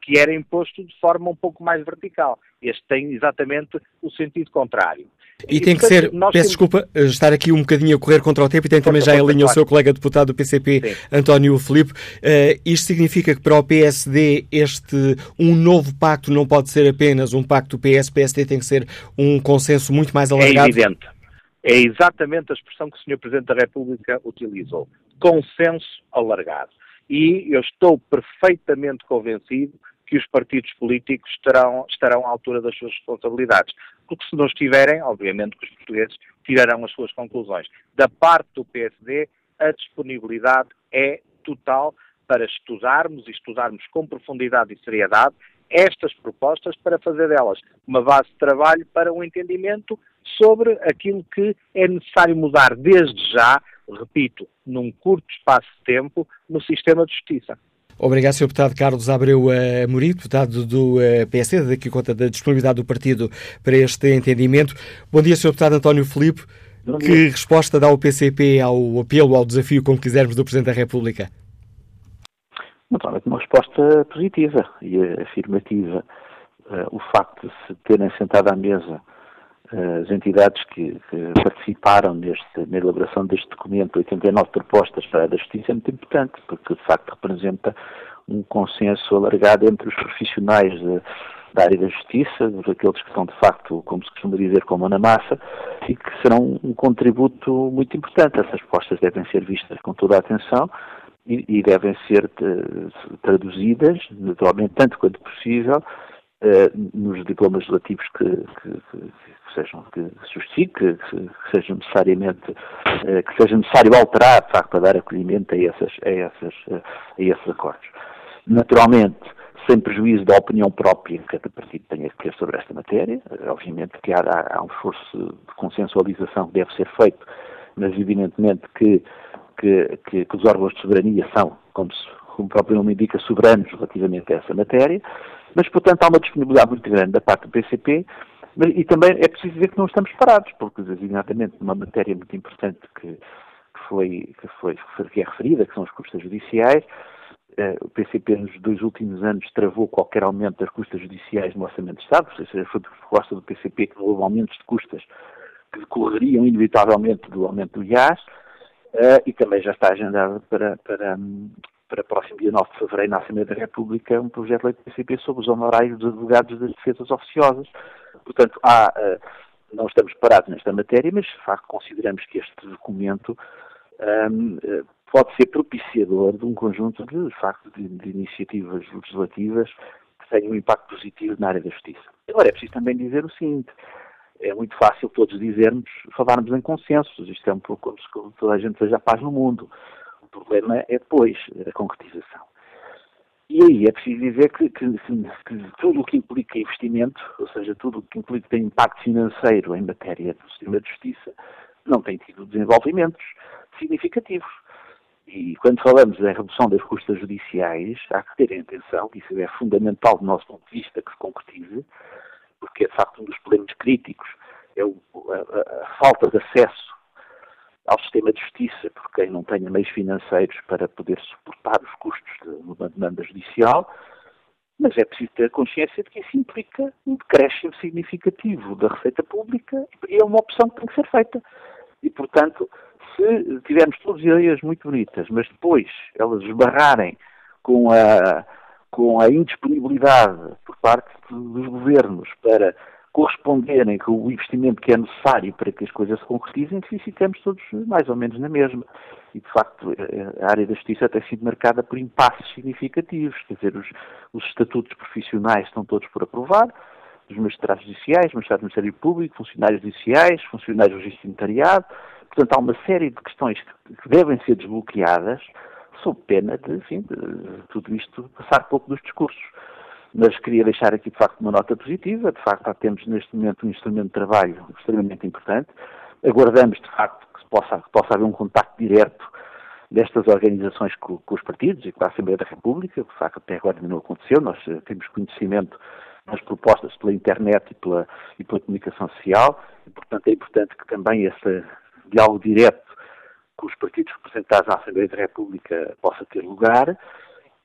que era imposto de forma um pouco mais vertical. Este tem exatamente o sentido contrário. E, e tem que ser, peço temos... desculpa, eh, estar aqui um bocadinho a correr contra o tempo e tem também já em linha o seu colega deputado do PCP, Sim. António Filipe. Uh, isto significa que para o PSD este um novo pacto não pode ser apenas um pacto PS-PSD, tem que ser um consenso muito mais alargado? É evidente. É exatamente a expressão que o Sr. Presidente da República utilizou. Consenso alargado e eu estou perfeitamente convencido que os partidos políticos estarão, estarão à altura das suas responsabilidades. Porque se não estiverem, obviamente que os portugueses tirarão as suas conclusões. Da parte do PSD, a disponibilidade é total para estudarmos e estudarmos com profundidade e seriedade estas propostas para fazer delas uma base de trabalho para um entendimento sobre aquilo que é necessário mudar desde já repito, num curto espaço de tempo, no sistema de justiça. Obrigado, Sr. Deputado Carlos Abreu uh, deputado do uh, PSD, daqui conta da disponibilidade do partido para este entendimento. Bom dia, Sr. Deputado António Filipe. Que resposta dá o PCP ao apelo, ao desafio, como quisermos, do Presidente da República? Naturalmente, uma resposta positiva e afirmativa. Uh, o facto de se terem sentado à mesa as entidades que, que participaram neste, na elaboração deste documento, 89 propostas para a justiça, é muito importante, porque de facto representa um consenso alargado entre os profissionais de, da área da justiça, aqueles que estão de facto, como se costuma dizer, como na massa, e que serão um contributo muito importante. Essas propostas devem ser vistas com toda a atenção e, e devem ser uh, traduzidas, naturalmente, tanto quanto possível, nos diplomas relativos que, que, que, sejam que justifique, que, que seja necessariamente uh, que seja necessário alterar, de facto, para dar acolhimento a, essas, a, essas, a esses acordos. Naturalmente, sem prejuízo da opinião própria que cada partido tenha que ter sobre esta matéria. Obviamente que há, há, um esforço de consensualização que deve ser feito, mas evidentemente que, que, que, que os órgãos de soberania são, como, se, como o próprio nome indica, soberanos relativamente a essa matéria. Mas, portanto, há uma disponibilidade muito grande da parte do PCP mas, e também é preciso dizer que não estamos parados, porque, exatamente, numa matéria muito importante que, que, foi, que, foi, que é referida, que são as custas judiciais, eh, o PCP nos dois últimos anos travou qualquer aumento das custas judiciais no Orçamento de Estado, ou seja, foi proposta do PCP que não houve aumentos de custas que decorreriam inevitavelmente do aumento do IAS, uh, e também já está agendado para, para, para próximo dia 9 de fevereiro na Assembleia da República um projeto de lei do PCP sobre os honorários dos advogados das defesas oficiosas. Portanto, há, uh, não estamos parados nesta matéria, mas de facto consideramos que este documento um, pode ser propiciador de um conjunto de, de facto, de, de, iniciativas legislativas que tenham um impacto positivo na área da justiça. Agora, é preciso também dizer o seguinte, é muito fácil todos dizermos, falarmos em consensos, isto é um pouco como se toda a gente seja paz no mundo. Problema é depois a concretização. E aí é preciso dizer que, que, que tudo o que implica investimento, ou seja, tudo o que implica impacto financeiro em matéria do sistema de justiça, não tem tido desenvolvimentos significativos. E quando falamos da redução das custas judiciais, há que ter em atenção que isso é fundamental do nosso ponto de vista que se concretize, porque é de facto um dos problemas críticos, é o, a, a, falta de acesso ao sistema de justiça por quem não tenha meios financeiros para poder suportar os custos de uma demanda judicial, mas é preciso ter consciência de que isso implica um decréscimo significativo da receita pública e é uma opção que tem que ser feita. E, portanto, se tivermos todas ideias muito bonitas, mas depois elas esbarrarem com a, com a indisponibilidade por parte dos governos para corresponderem com o investimento que é necessário para que as coisas se concretizem, ficamos todos mais ou menos na mesma. E, de facto, a área da justiça tem sido marcada por impasses significativos. Quer dizer, os, os estatutos profissionais estão todos por aprovar, os magistrados judiciais, magistrados do Ministério Público, funcionários judiciais, funcionários do registro notariado, Portanto, há uma série de questões que devem ser desbloqueadas sob pena de, enfim, de tudo isto passar pouco dos discursos. Mas queria deixar aqui, de facto, uma nota positiva. De facto, temos neste momento um instrumento de trabalho extremamente importante. Aguardamos, de facto, que possa, que possa haver um contacto direto destas organizações com, com, os partidos e com a Assembleia da República, que de facto até agora não aconteceu. Nós eh, temos conhecimento das propostas pela internet e pela, e pela comunicação social, e, portanto, é importante que também essa diálogo direto com os partidos representados na Assembleia da República possa ter lugar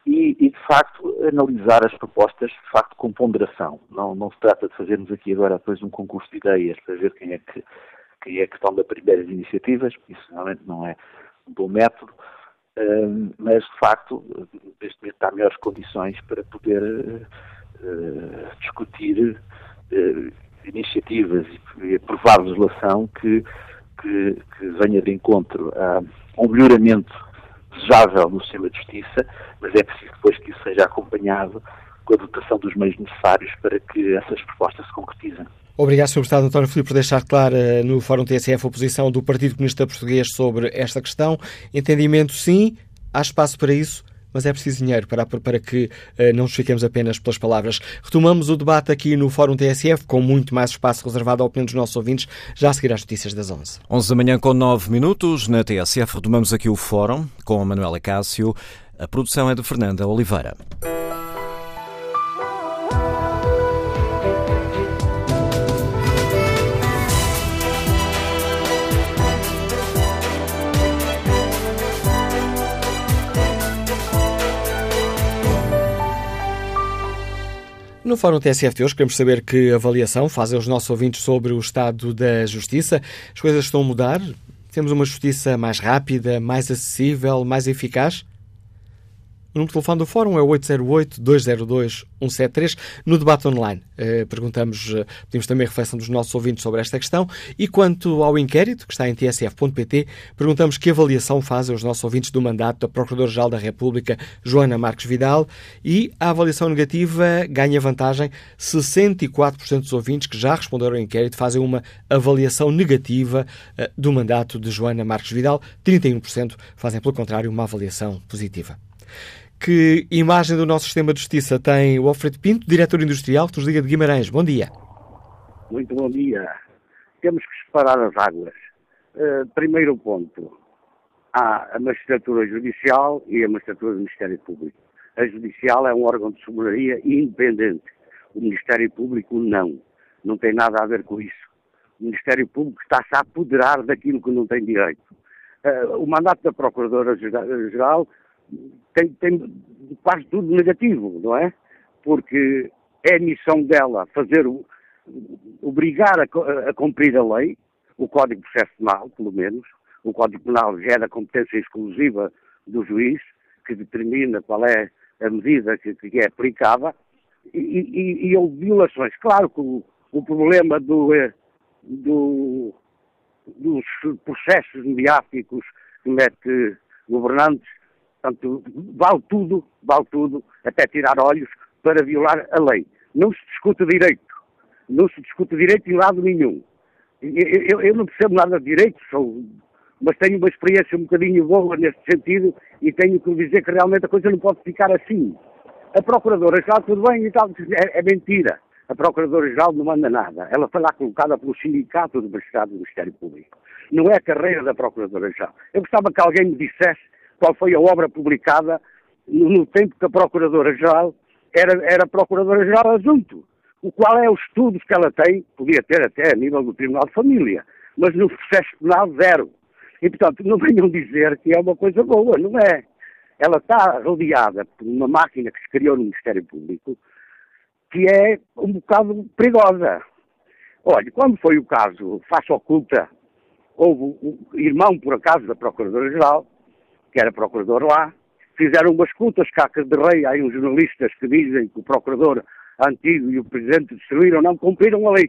e, e, de facto, analisar as propostas, de facto, com ponderação. Não, não se trata de fazermos aqui agora depois um concurso de ideias para ver quem é que, quem é que toma primeiras iniciativas, isso realmente não é um bom método, mas, de facto, neste momento há melhores condições para poder uh, discutir uh, iniciativas e aprovar legislação que que, que venha de encontro a um melhoramento desejável no sistema de justiça, mas é preciso depois que isso seja acompanhado com a dotação dos meios necessários para que essas propostas se concretizem. Obrigado, Sr. Deputado António Filipe, por deixar clara no Fórum TSF a posição do Partido Comunista Português sobre esta questão. Entendimento, sim, há espaço para isso mas é preciso dinheiro para, para que uh, não nos fiquemos apenas pelas palavras. Retomamos o debate aqui no Fórum TSF, com muito mais espaço reservado à opinião dos nossos ouvintes, já a seguir às notícias das 11. 11 da manhã com 9 minutos, na TSF retomamos aqui o Fórum com a Manuela Cássio. A produção é de Fernanda Oliveira. No Fórum TSF de hoje queremos saber que avaliação fazem os nossos ouvintes sobre o estado da justiça. As coisas estão a mudar? Temos uma justiça mais rápida, mais acessível, mais eficaz? número de telefone do Fórum é 808-202-173. No debate online, eh, perguntamos, eh, pedimos também a reflexão dos nossos ouvintes sobre esta questão. E quanto ao inquérito, que está em tsf.pt, perguntamos que avaliação fazem os nossos ouvintes do mandato da Procuradora-Geral da República, Joana Marques Vidal. E a avaliação negativa ganha vantagem. 64% dos ouvintes que já responderam ao inquérito fazem uma avaliação negativa eh, do mandato de Joana Marques Vidal. 31% fazem, pelo contrário, uma avaliação positiva. Que imagem do nosso sistema de justiça tem o Alfredo Pinto, diretor industrial, que nos liga de Guimarães. Bom dia. Muito bom dia. Temos que separar as águas. Uh, primeiro ponto. Há a magistratura judicial e a magistratura do Ministério Público. A judicial é um órgão de soberania independente. O Ministério Público não. Não tem nada a ver com isso. O Ministério Público está-se a apoderar daquilo que não tem direito. Uh, o mandato da Procuradora-Geral tem, tem quase tudo negativo, não é? Porque é a missão dela fazer, obrigar a, a cumprir a lei, o Código de Processo Penal, pelo menos. O Código Penal é da competência exclusiva do juiz, que determina qual é a medida que, que é aplicada, e, e, e, houve violações. Claro que o, o problema do, eh, do, dos processos mediáticos que mete governantes Portanto, vale tudo, vale tudo, até tirar olhos para violar a lei. Não se discute direito. Não se discute direito em lado nenhum. Eu, eu, eu não percebo nada de direito, sou, mas tenho uma experiência um bocadinho boa neste sentido e tenho que dizer que realmente a coisa não pode ficar assim. A Procuradora-Geral, tudo bem e tal, é, é mentira. A Procuradora-Geral não manda nada. Ela foi lá colocada pelo Sindicato de Magistrados do Ministério Público. Não é a carreira da Procuradora-Geral. Eu gostava que alguém me dissesse qual foi a obra publicada no, tempo que a Procuradora-Geral era, era Procuradora-Geral adjunto. O qual é os estudos que ela tem, podia ter até a nível do Tribunal de Família, mas no processo penal zero. E, portanto, não [laughs] venham dizer que é uma coisa boa, não é. Ela está rodeada por uma máquina que se criou no Ministério Público que é um bocado perigosa. Olha, quando foi o caso Faça Oculta, houve um irmão, por acaso, da Procuradora-Geral, que era procurador lá, fizeram umas contas cacas de rei, há uns jornalistas que dizem que o procurador antigo e o presidente destruíram, não cumpriram a lei.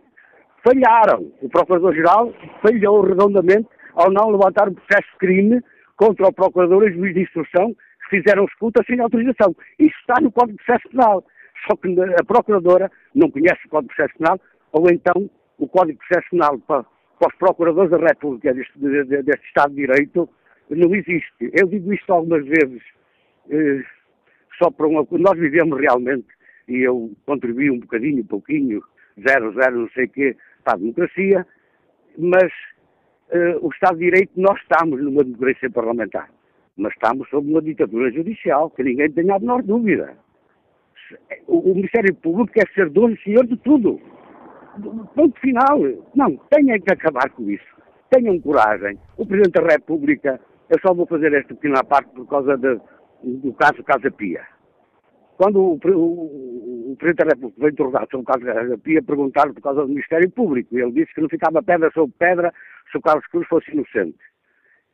Falharam. O procurador-geral falhou redondamente ao não levantar um processo de crime contra o procurador e juiz de instrução que fizeram escuta sem autorização. Isso está no Código de Processo Penal. Só que a procuradora não conhece o Código de Processo Penal, ou então o Código de Processo Penal para, para os procuradores da República deste, deste Estado de Direito não existe. Eu digo isto algumas vezes, eh, só para uma coisa. Nós vivemos realmente, e eu contribuí um bocadinho, um pouquinho, zero, zero, não sei o quê, para a democracia, mas eh, o Estado de Direito, nós estamos numa democracia parlamentar, mas estamos sob uma ditadura judicial, que ninguém tenha a menor dúvida. O, o Ministério Público quer ser dono e senhor de tudo. Ponto final. Não, tenham que acabar com isso. Tenham coragem. O Presidente da República eu só vou fazer esta pequena parte por causa de, do caso Casa Pia. Quando o, o, o Presidente da República veio interrogar sobre o caso Casa Pia, perguntaram por causa do Ministério Público. Ele disse que não ficava pedra sobre pedra se o Carlos Cruz fosse inocente.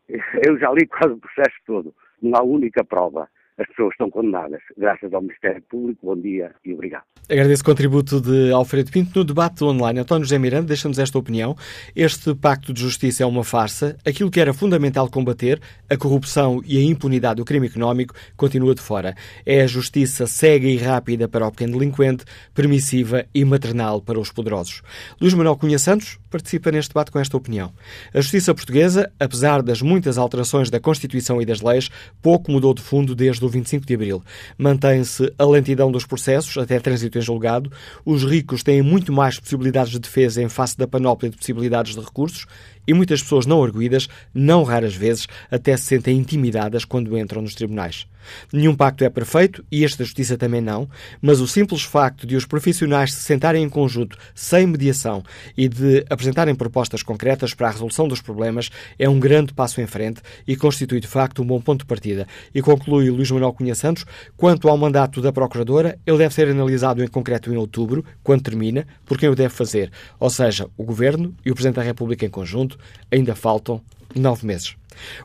[laughs] Eu já li quase o processo todo. Não há única prova as pessoas estão condenadas, graças ao Ministério Público. Bom dia e obrigado. Agradeço o contributo de Alfredo Pinto no debate online. António José Miranda deixa-nos esta opinião. Este pacto de justiça é uma farsa. Aquilo que era fundamental combater, a corrupção e a impunidade do crime económico, continua de fora. É a justiça cega e rápida para o pequeno delinquente, permissiva e maternal para os poderosos. Luís Manuel Cunha Santos participa neste debate com esta opinião. A justiça portuguesa, apesar das muitas alterações da Constituição e das leis, pouco mudou de fundo desde do 25 de abril. Mantém-se a lentidão dos processos até trânsito em julgado. Os ricos têm muito mais possibilidades de defesa em face da panóplia de possibilidades de recursos e muitas pessoas não arguídas, não raras vezes, até se sentem intimidadas quando entram nos tribunais. Nenhum pacto é perfeito e este da Justiça também não, mas o simples facto de os profissionais se sentarem em conjunto, sem mediação e de apresentarem propostas concretas para a resolução dos problemas é um grande passo em frente e constitui de facto um bom ponto de partida. E conclui Luís Manuel Cunha Santos, quanto ao mandato da Procuradora, ele deve ser analisado em concreto em outubro, quando termina, por quem o deve fazer, ou seja, o Governo e o Presidente da República em conjunto, ainda faltam nove meses.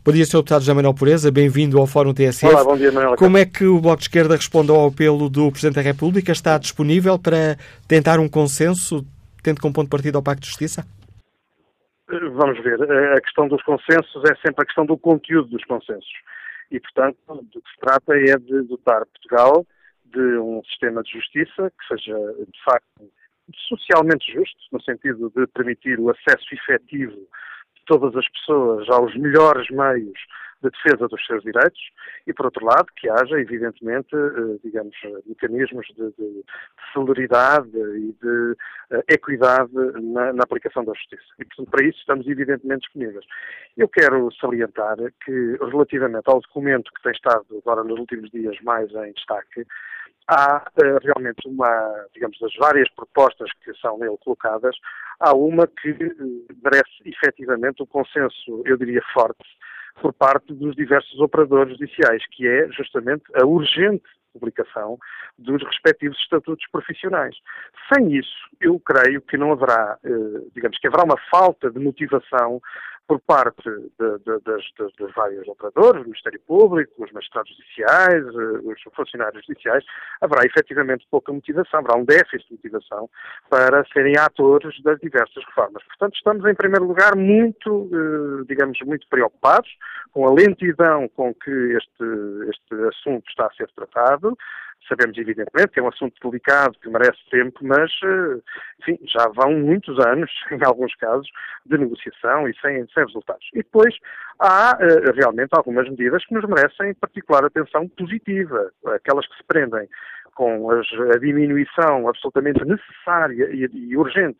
Bom dia, Sr. Deputado José Manuel Pureza, bem-vindo ao Fórum TSF. Olá, bom dia, Manuel. Como é que o Bloco de Esquerda responde ao apelo do Presidente da República? Está disponível para tentar um consenso, tendo como ponto de partida o Pacto de Justiça? Vamos ver. A questão dos consensos é sempre a questão do conteúdo dos consensos. E, portanto, do que se trata é de dotar Portugal de um sistema de justiça que seja, de facto, socialmente justo, no sentido de permitir o acesso efetivo de todas as pessoas aos melhores meios de defesa dos seus direitos e, por outro lado, que haja, evidentemente, eh, digamos, mecanismos de, de celeridade e de uh, equidade na, na, aplicação da justiça. E, portanto, para isso estamos evidentemente disponíveis. Eu quero salientar que, relativamente ao documento que tem estado agora nos últimos dias mais em destaque, há uh, realmente uma, digamos, das várias propostas que são nele colocadas, há uma que merece efetivamente um consenso, eu diria, forte, por parte dos diversos operadores judiciais, que é justamente a urgente publicação dos respectivos estatutos profissionais. Sem isso, eu creio que não haverá, eh, digamos que haverá uma falta de motivação por parte das, dos vários operadores, o Ministério Público, os magistrados judiciais, eh, os funcionários judiciais, haverá efetivamente pouca motivação, haverá um déficit de motivação para serem atores das diversas reformas. Portanto, estamos em primeiro lugar muito, eh, digamos, muito preocupados com a lentidão com que este, este assunto está a ser tratado, Sabemos, evidentemente, que é um assunto delicado, que merece tempo, mas, eh, enfim, já vão muitos anos, [laughs] em alguns casos, de negociação e sem, sem resultados. E depois há eh, realmente algumas medidas que nos merecem particular atenção positiva, aquelas que se prendem com a diminuição absolutamente necessária e, e, urgente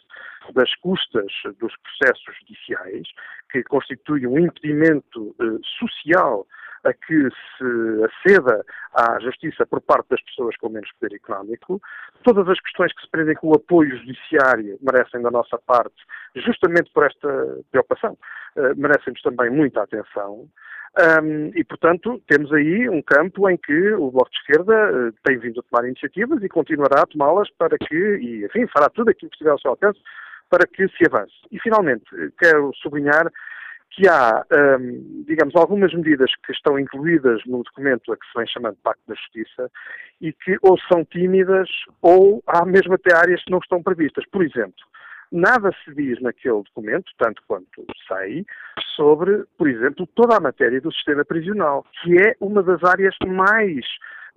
das custas dos processos judiciais, que constitui um impedimento eh, social a que se aceda à justiça por parte das pessoas com menos poder económico. Todas as questões que se prendem com o apoio judiciário merecem da nossa parte, justamente por esta preocupação, uh, merecem-nos também muita atenção. Um, e, portanto, temos aí um campo em que o Bloco de Esquerda uh, tem vindo a tomar iniciativas e continuará a tomá-las para que, e, enfim, fará tudo aquilo que estiver ao seu alcance para que se avance. E, finalmente, quero sublinhar que há, um, digamos, algumas medidas que estão incluídas no documento a que se vem chamando Pacto da Justiça e que ou são tímidas ou há mesmo até áreas que não estão previstas. Por exemplo, nada se diz naquele documento, tanto quanto sei, sobre, por exemplo, toda a matéria do sistema prisional, que é uma das áreas mais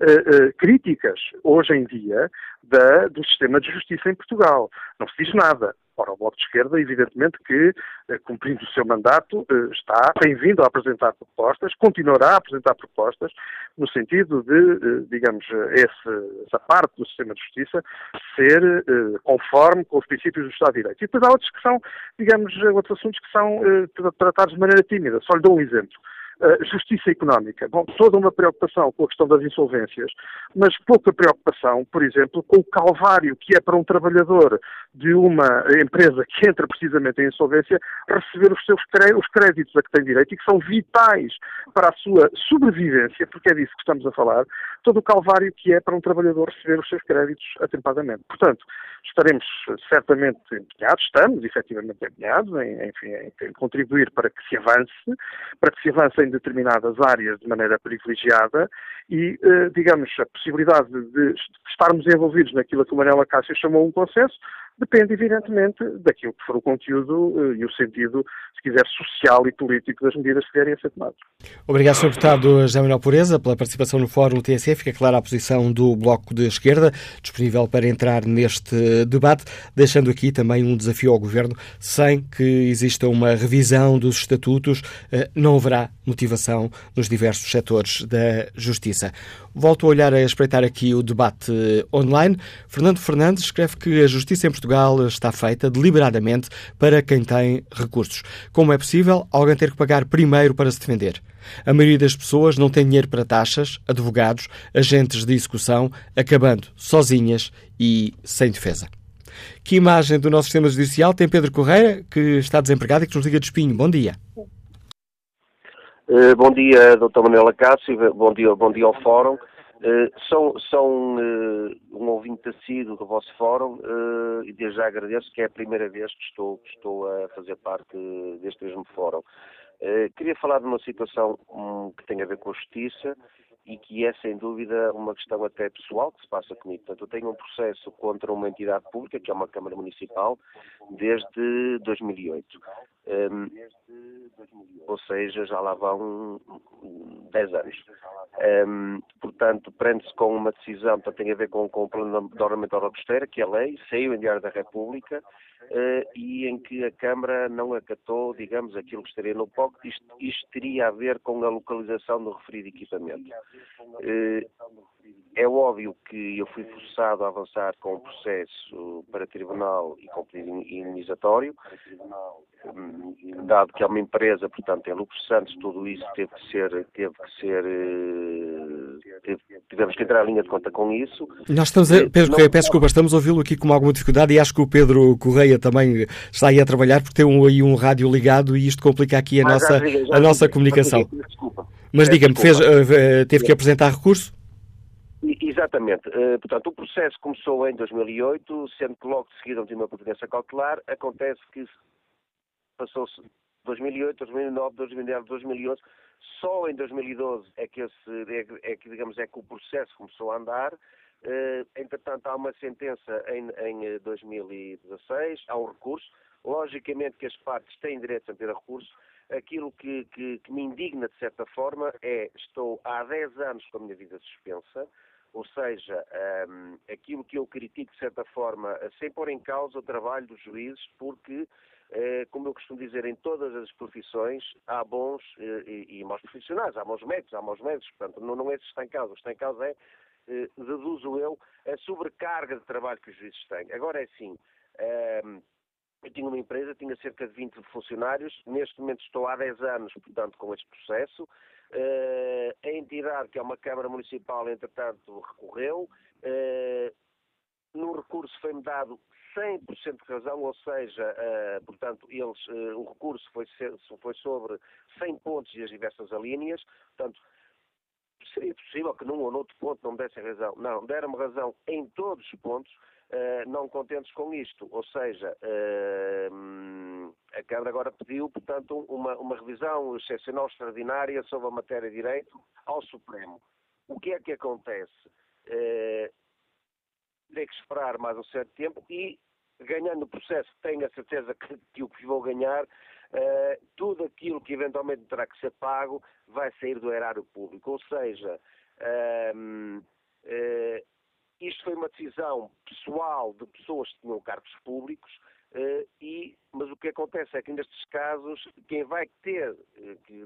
uh, uh, críticas hoje em dia da, do sistema de justiça em Portugal. Não se diz nada. Ora, o Bloco de Esquerda, evidentemente que, eh, cumprindo o seu mandato, eh, está, tem vindo a apresentar propostas, continuará a apresentar propostas, no sentido de, eh, digamos, esse, essa parte do sistema de justiça ser conforme com os princípios do Estado de Direito. E depois há outros que são, digamos, outros assuntos que são tratados de maneira tímida. Só lhe dou um exemplo. Justiça económica. Bom, toda uma preocupação com a questão das insolvências, mas pouca preocupação, por exemplo, com o calvário que é para um trabalhador de uma empresa que entra precisamente em insolvência receber os seus os créditos a que tem direito e que são vitais para a sua sobrevivência, porque é disso que estamos a falar, todo o calvário que é para um trabalhador receber os seus créditos atempadamente. Portanto, estaremos certamente empenhados, estamos efetivamente empenhados em, enfim, em contribuir para que se avance, para que se avance em determinadas áreas de maneira privilegiada e, eh, digamos, a possibilidade de estarmos envolvidos naquilo que o Manela Cássio chamou um consenso depende, evidentemente, daquilo que for o conteúdo uh, e o sentido, se quiser, social e político das medidas que vierem a ser tomadas. Obrigado, Sr. Deputado José Manuel Pureza, pela participação no Fórum TSF. Fica clara a posição do Bloco de Esquerda, disponível para entrar neste debate, deixando aqui também um desafio ao Governo. Sem que exista uma revisão dos estatutos, uh, não haverá motivação nos diversos setores da Justiça. Volto a olhar a espreitar aqui o debate online. Fernando Fernandes escreve que a Justiça em Portugal está feita deliberadamente para quem tem recursos. Como é possível alguém ter que pagar primeiro para se defender? A maioria das pessoas não tem dinheiro para taxas, advogados, agentes de execução, acabando sozinhas e sem defesa. Que imagem do nosso sistema judicial tem Pedro Correia, que está desempregado e que nos liga de espinho? Bom dia. Uh, bom dia, Dr. Manuela Cássio, bom dia, bom dia ao Fórum. São são uh, um ouvinte assíduo do vosso fórum e desde já agradeço que é a primeira vez que estou, que estou a fazer parte deste mesmo fórum. Queria falar de uma situação um, que tem a ver com a justiça e que é, sem dúvida, uma questão até pessoal que se passa comigo. Portanto, eu tenho um processo contra uma entidade pública, que é uma Câmara Municipal, desde 2008. Um, ou seja, já lá vão 10 anos. Um, portanto, prende-se com uma decisão, que tem a ver com, com o plano de ordenamento da costeira, que é a lei, saiu em Diário da República, uh, e em que a Câmara não acatou, digamos, aquilo que estaria no POC. Isto, isto teria a ver com a localização do referido equipamento. Uh, é óbvio que eu fui forçado a avançar com o processo para tribunal e com pedido indenizatório, dado que é uma empresa, portanto, tem lucros santos, tudo isso teve que ser, teve que ser, eh, teve, tivemos que entrar em linha de conta com isso. Nós estamos, a, Pedro Correia, peço desculpa, estamos a ouvi-lo aqui com alguma dificuldade e acho que o Pedro Correia também está aí a trabalhar porque tem um, aí um rádio ligado e isto complica aqui a Mas nossa, a nossa comunicação. Mas diga-me, uh, teve que apresentar recurso? Exatamente. Uh, portanto, o processo começou em 2008, sendo que logo de seguida não tinha uma pertinência cautelar. Acontece que passou-se 2008, 2009, 2010, 2011. Só em 2012 é que, esse, é, é, que, digamos, é que o processo começou a andar. Uh, entretanto, há uma sentença em, em 2016, há um recurso. Logicamente que as partes têm direito a ter recurso. Aquilo que, que, que me indigna, de certa forma, é estou há 10 anos com a minha vida suspensa, ou seja, um, aquilo que eu critico de certa forma, sem pôr em causa o trabalho dos juízes, porque, eh, como eu costumo dizer, em todas as profissões há bons eh, e, maus profissionais, há maus médicos, há maus médicos, portanto, não, não é isso que está em causa, o que está em causa é, eh, deduzo eu, a sobrecarga de trabalho que os juízes têm. Agora é assim, um, eu tinha uma empresa, tinha cerca de 20 funcionários, neste momento estou há 10 anos, portanto, com este processo, a entidade, que é uma Câmara Municipal, entretanto, recorreu. No recurso foi-me dado 100% de razão, ou seja, uh, portanto, eles, o recurso foi, ser, foi sobre 100 pontos e as diversas alíneas. Portanto, seria possível que num ou noutro ponto não me dessem razão. Não, deram-me razão em todos os pontos. Uh, não contentes com isto, ou seja, uh, a Câmara agora pediu, portanto, uma, uma revisão excepcional extraordinária sobre a matéria de direito ao Supremo. O que é que acontece? Uh, tem que esperar mais um certo tempo e, ganhando o processo, tenho a certeza que, que o que vou ganhar, uh, tudo aquilo que eventualmente terá que ser pago vai sair do erário público. Ou seja, uh, isto foi uma decisão pessoal de pessoas que tinham cargos públicos, uh, e, mas o que acontece é que nestes casos quem vai ter,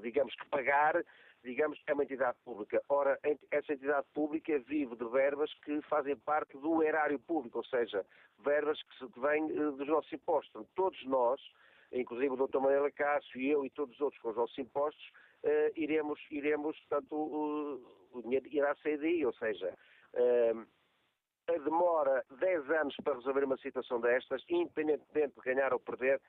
digamos, que pagar, digamos, é uma entidade pública. Ora, essa entidade pública vive de verbas que fazem parte do erário público, ou seja, verbas que, vêm uh, dos nossos impostos. Todos nós, inclusive o Dr. Manuel Cássio e eu e todos os outros com os nossos impostos, iremos, iremos, portanto, o dinheiro irá sair daí, ou seja, demora 10 anos para resolver uma situação destas, independentemente de ganhar ou perder, eh,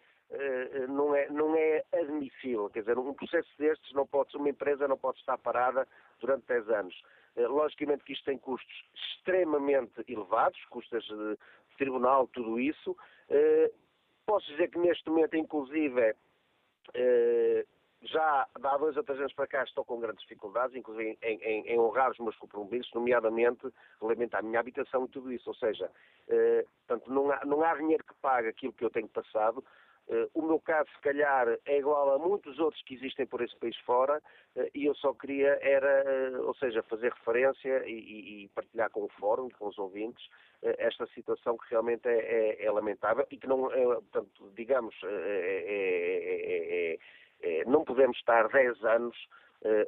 não é, não é admissível. Quer dizer, um processo destes, não pode, uma empresa não pode estar parada durante 10 anos. Eh, logicamente que isto tem custos extremamente elevados, custos de tribunal, tudo isso. Eh, posso dizer que neste momento, inclusive, já há dois ou três anos para cá estou com grandes dificuldades, inclusive em, em, em honrar os meus compromissos, nomeadamente alimentar a minha habitação e tudo isso. Ou seja, eh, portanto, não há, não há dinheiro que pague aquilo que eu tenho passado. Eh, o meu caso, se calhar, é igual a muitos outros que existem por esse país fora eh, e eu só queria era, eh, ou seja, fazer referência e, e, partilhar com o fórum, com os ouvintes, esta situação que realmente é, é, é lamentável e que não, é, portanto, digamos, é, não podemos estar 10 anos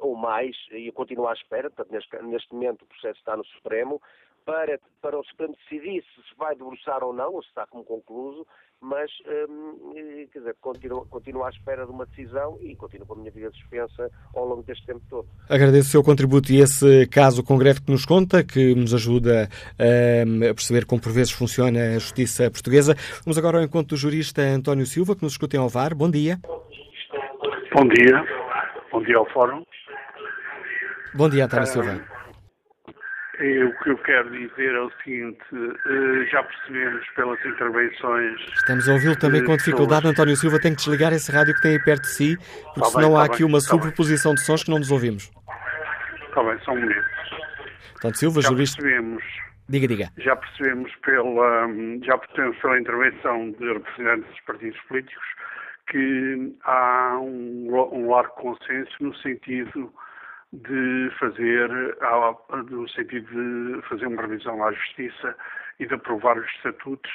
ou mais e continuar à espera, portanto, neste, neste momento o processo está no Supremo, para, para o Supremo decidir se se vai debruçar ou não, ou se está como concluso, mas, hum, quer dizer, continuo, continuo à espera de uma decisão e continuo com a minha vida suspensa ao longo deste tempo todo. Agradeço o seu contributo e esse caso concreto que nos conta, que nos ajuda hum, a perceber como por vezes funciona a justiça portuguesa. Vamos agora ao encontro do jurista António Silva, que nos escuta em Alvar. Bom dia. Bom dia. Bom dia ao Fórum. Bom dia, António Silva. E o que eu quero dizer é o seguinte, eh, já percebemos pelas intervenções... Estamos a ouvi-lo também com dificuldade, António Silva, tem que desligar esse rádio que tem aí perto de si, porque tá senão bem, há tá aqui bem, uma tá sobreposição de sons que não nos ouvimos. Está bem, só um minuto. António Silva, já jurista... percebemos... Diga, diga. Já percebemos pela, já percebemos pela intervenção de representantes dos partidos políticos que há um, um largo consenso no sentido de fazer, no sentido de fazer uma revisão à Justiça e de aprovar os estatutos,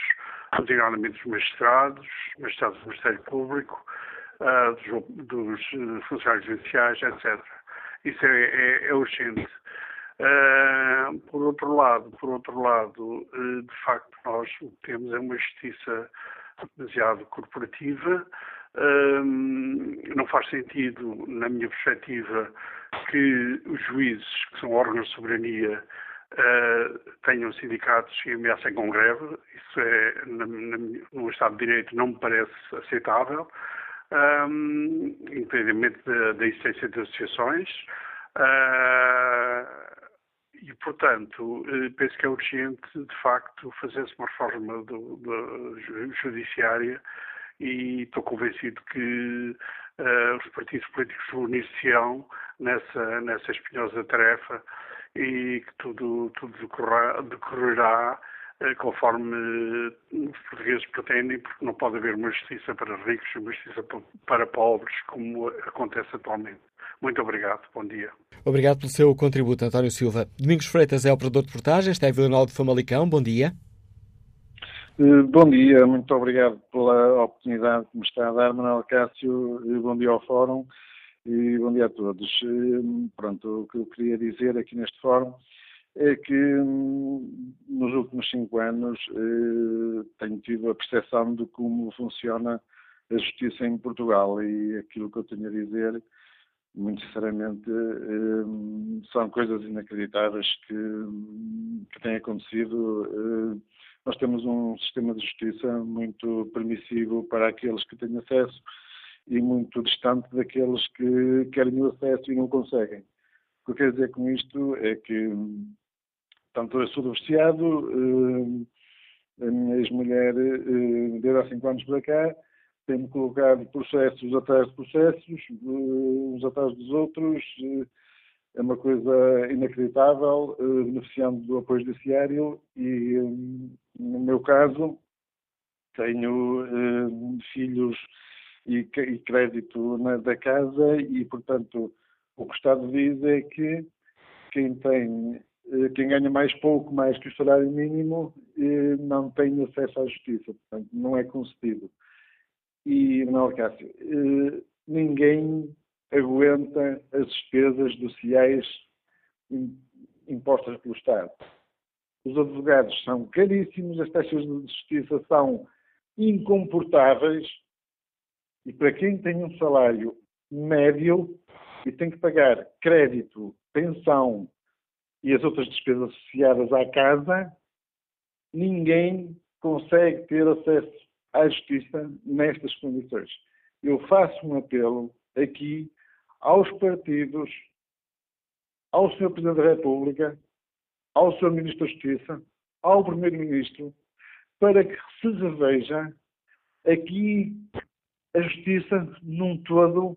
designadamente dos magistrados, magistrados do Ministério Público, dos, dos, eh, funcionários judiciais, etc. Isso é, é, é urgente. Uh, por outro lado, por outro lado, uh, de facto, nós o que temos é uma justiça demasiado corporativa, não faz sentido, na minha perspectiva, que os juízes, que são órgãos de soberania, uh, tenham sindicatos e ameacem com greve. Isso é, na, na, no Estado de Direito, não me parece aceitável, um, independentemente da, da, existência de associações. Uh, e, portanto, eh, penso que é urgente, de facto, fazer-se uma reforma do, do judiciária e estou convencido que uh, os partidos políticos unir-se-ão nessa, nessa espinhosa tarefa e que tudo, tudo decorrerá, decorrerá uh, conforme os portugueses pretendem, porque não pode haver uma justiça para ricos e uma justiça para pobres, como acontece atualmente. Muito obrigado, bom dia. Obrigado pelo seu contributo, António Silva. Domingos Freitas é operador de portagem, está em Vila Nova de Famalicão. Bom dia. Eh, bom dia, muito obrigado pela oportunidade que me está a dar, Manuel Cássio. Eh, bom dia ao Fórum e bom dia a todos. Eh, pronto, o que eu queria dizer aqui neste Fórum é que hum, nos últimos cinco anos tenho tido a percepção de como funciona a justiça em Portugal e aquilo que eu tenho a dizer, muito sinceramente, são coisas inacreditáveis que, hum, que têm acontecido nós temos um sistema de justiça muito permissivo para aqueles que têm acesso e muito distante daqueles que querem o acesso e não conseguem. O que eu quero dizer com isto é que, tanto eu sou divorciado, eh, a minha ex-mulher, eh, desde há cinco anos para cá, tem-me colocado processos atrás de processos, eh, uns atrás dos outros, é uma coisa inacreditável, beneficiando do apoio judiciário e no meu caso, tenho uh, filhos e, crédito na, da casa e, portanto, o que o Estado diz é que quem tem, uh, quem ganha mais pouco, mais que o salário mínimo, uh, não tem acesso à justiça, portanto, não é concedido. E, Manuel Cássio, ninguém aguenta as despesas sociais impostas pelo Estado os advogados são caríssimos, as taxas de justiça são incomportáveis e para quem tem um salário médio e tem que pagar crédito, pensão e as outras despesas associadas à casa, ninguém consegue ter acesso à justiça nestas condições. Eu faço um apelo aqui aos partidos, ao Sr. Presidente da República, ao Sr. Ministro da Justiça, ao Primeiro-Ministro, para que se reveja aqui a justiça num todo,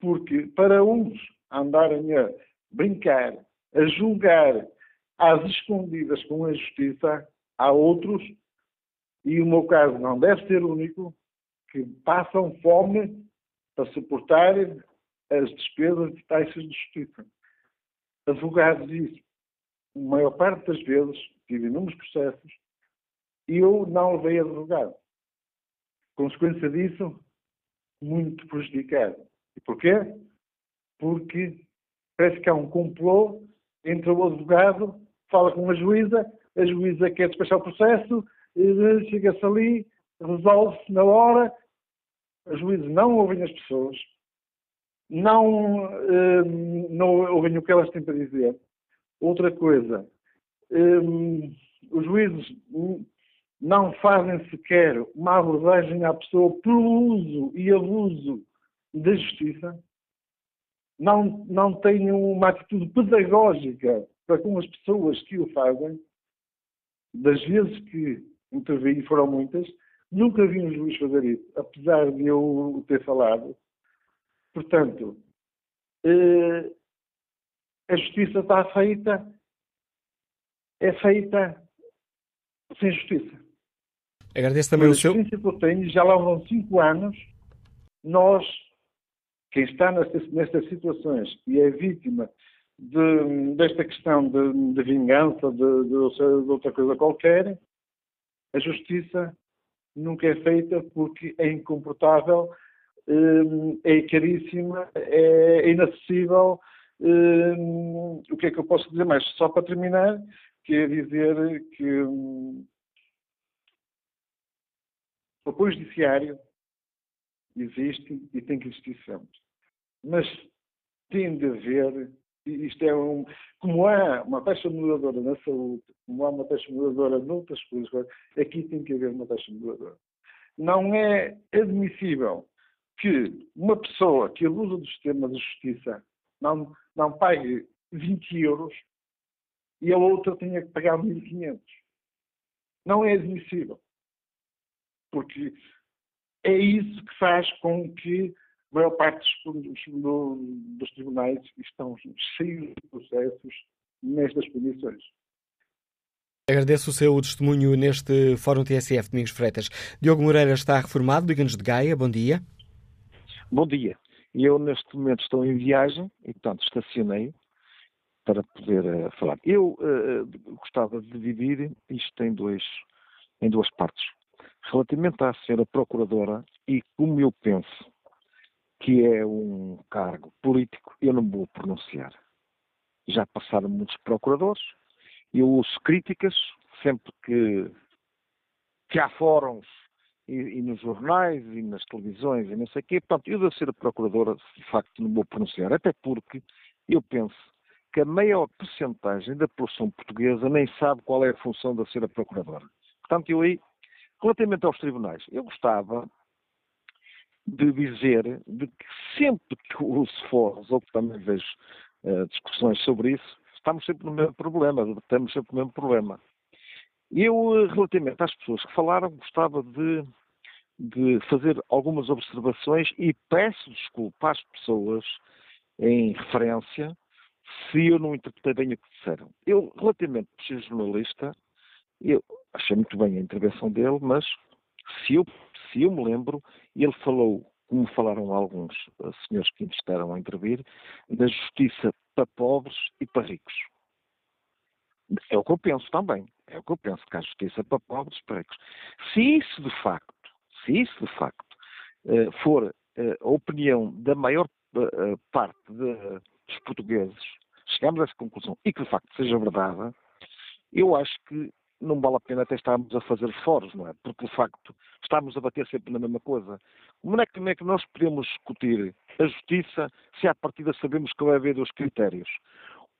porque para uns andarem a brincar, a julgar às escondidas com a justiça, há outros, e o meu caso não deve ser único, que passam fome para suportar as despesas de taxas de justiça. Advogados isso a maior parte das vezes, tive inúmeros processos, e eu não levei advogado. Consequência disso, muito prejudicado. E porquê? Porque parece que há um complô entre o advogado, fala com a juíza, a juíza quer despachar o processo, chega-se ali, resolve-se na hora, a juíza não ouvem as pessoas, não, eh, não ouvem o que elas têm para dizer, Outra coisa, um, os juízes não fazem sequer uma abordagem à pessoa pelo uso e abuso da justiça. não, não tem uma atitude pedagógica para com as pessoas que o fazem, das vezes que intervi, foram muitas, nunca vi um juiz fazer isso, apesar de eu ter falado. Portanto, eh, a justiça está feita, é feita sem justiça. Agradeço também o seu. A que eu tenho, já lá vão cinco anos, nós, quem está nestas, nestas situações e é vítima de, desta questão de, de vingança, de, de, outra coisa qualquer, a justiça nunca é feita porque é incomportável, é caríssima, é inacessível. Hum, o que é que eu posso dizer mais? Só para terminar, quer dizer que hum, o apoio judiciário existe e tem que existir sempre. Mas tem de haver, isto é um, como há uma taxa moderadora na saúde, como há uma taxa moderadora noutras coisas, aqui tem que haver uma taxa moderadora. Não é admissível que uma pessoa que abusa do sistema de justiça não, não pague 20 euros e a outra tenha que pagar 1.500. Não é admissível. Porque é isso que faz com que a maior parte dos, dos, dos tribunais estão cheios de processos nestas condições. Agradeço o seu testemunho neste Fórum TSF, Domingos Freitas. Diogo Moreira está reformado, liga-nos de Gaia. Bom dia. Bom dia. Eu, neste momento, estou em viagem e, portanto, estacionei para poder uh, falar. Eu uh, gostava de dividir isto em, dois, em duas partes. Relativamente à senhora Procuradora, e como eu penso que é um cargo político, eu não vou pronunciar. Já passaram muitos procuradores, eu ouço críticas sempre que, que há fóruns e, e, nos jornais e nas televisões e não sei o quê. Portanto, eu devo ser a procuradora, de facto, não vou pronunciar, até porque eu penso que a maior percentagem da população portuguesa nem sabe qual é a função ser a procuradora. Portanto, eu aí Relativamente aos tribunais, eu gostava de dizer de que sempre que uso fóruns, ou que também vejo uh, discussões sobre isso, estamos sempre no mesmo problema, temos sempre o mesmo problema. Eu, eh, relativamente às pessoas que falaram, gostava de, de fazer algumas observações e peço desculpa às pessoas em referência se eu não interpretei bem o que disseram. Eu, relativamente a ser jornalista, eu achei muito bem a intervenção dele, mas se eu, se eu me lembro, ele falou, como falaram alguns eh, senhores que estavam a intervir, da justiça para pobres e para ricos. É o que eu penso também. É o que eu penso, que há justiça para pobres e ricos. Se isso de facto, se isso de facto eh, for eh, a opinião da maior parte dos portugueses, chegamos a essa conclusão e que de facto seja verdade, eu acho que não vale a pena até estarmos a fazer fóruns, não é? Porque, de facto, estamos a bater sempre na mesma coisa. Como é que, como é que nós podemos discutir a justiça se à partida sabemos que vai haver dois critérios?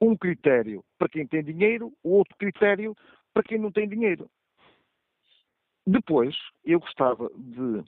Um critério para quem tem dinheiro, o outro critério para quem não tem dinheiro. Depois, eu gostava de,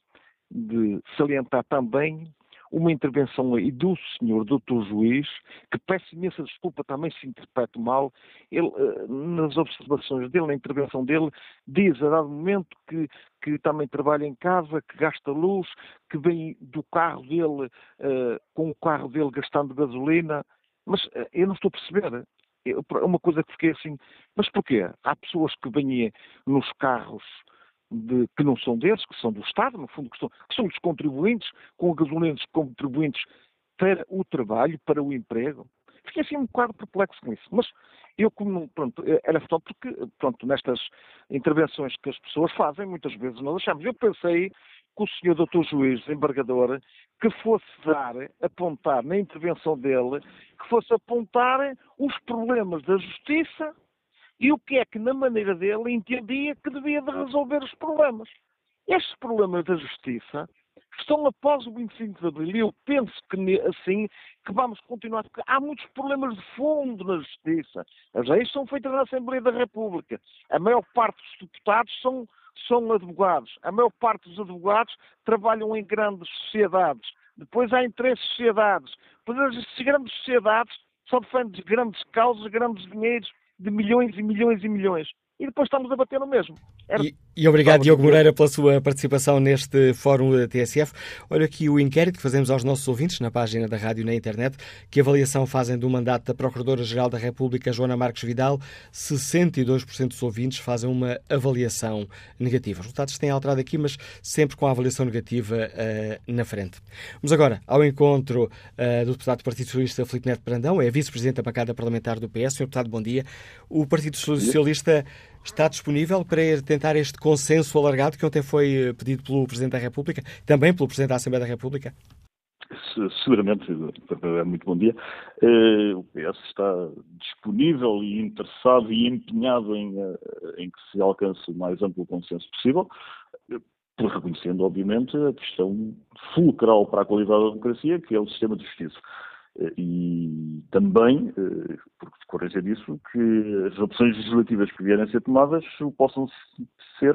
de salientar também uma intervenção aí do senhor doutor juiz, que peço imensa desculpa também se interpreto mal, ele, eh, nas observações dele, na intervenção dele, diz a dado momento que, que também trabalha em casa, que gasta luz, que vem do carro dele, uh, com o carro dele gastando gasolina, mas uh, eu não estou a perceber. É uma coisa que fiquei assim, mas porquê? Há pessoas que vêm nos carros de, que não são desses, que são do Estado, no fundo, que são, que são dos contribuintes, com gasolina contribuintes para o trabalho, para o emprego. Fiquei assim um bocado perplexo com isso. Mas eu, como, pronto, era só porque, pronto, nestas intervenções que as pessoas fazem, muitas vezes nós achamos. Eu pensei que o senhor doutor juiz, desembargador, que fosse dar, apontar na intervenção dele, que fosse apontar os problemas da justiça e o que é que, na maneira dele, entendia que devia de resolver os problemas. Estes problemas da justiça estão após o 25 de Abril e eu penso que assim que vamos continuar, porque há muitos problemas de fundo na justiça. As leis são feitas na Assembleia da República. A maior parte dos deputados são, são advogados. A maior parte dos advogados trabalham em grandes sociedades depois há de sociedades. Depois as grandes sociedades só defendem grandes causas, grandes dinheiros de milhões e milhões e milhões. E depois estamos a bater no mesmo. Era... E, e, obrigado, Diogo Moreira, pela sua participação neste fórum da TSF. Olha aqui o inquérito que fazemos aos nossos ouvintes na página da rádio na internet. Que avaliação fazem do mandato da Procuradora-Geral da República, Joana Marques Vidal? 62% dos ouvintes fazem uma avaliação negativa. Os resultados têm alterado aqui, mas sempre com a avaliação negativa uh, na frente. Vamos agora ao encontro uh, do deputado do Partido Socialista, Filipe Neto Brandão, é vice-presidente da bancada parlamentar do PS. Senhor deputado, bom dia. O Partido Socialista está disponível para tentar este consenso alargado que ontem foi eh, pedido pelo Presidente da República, também pelo Presidente da Assembleia da República? Seguramente, é muito bom dia. Eh, o PS está disponível e interessado e empenhado em, eh, em que se alcance o mais amplo consenso possível, reconhecendo, obviamente, a questão fulcral para a qualidade da democracia, que é o sistema de justiça. Eh, e também, eh, por decorrência disso, que as opções legislativas que vierem a ser tomadas possam ser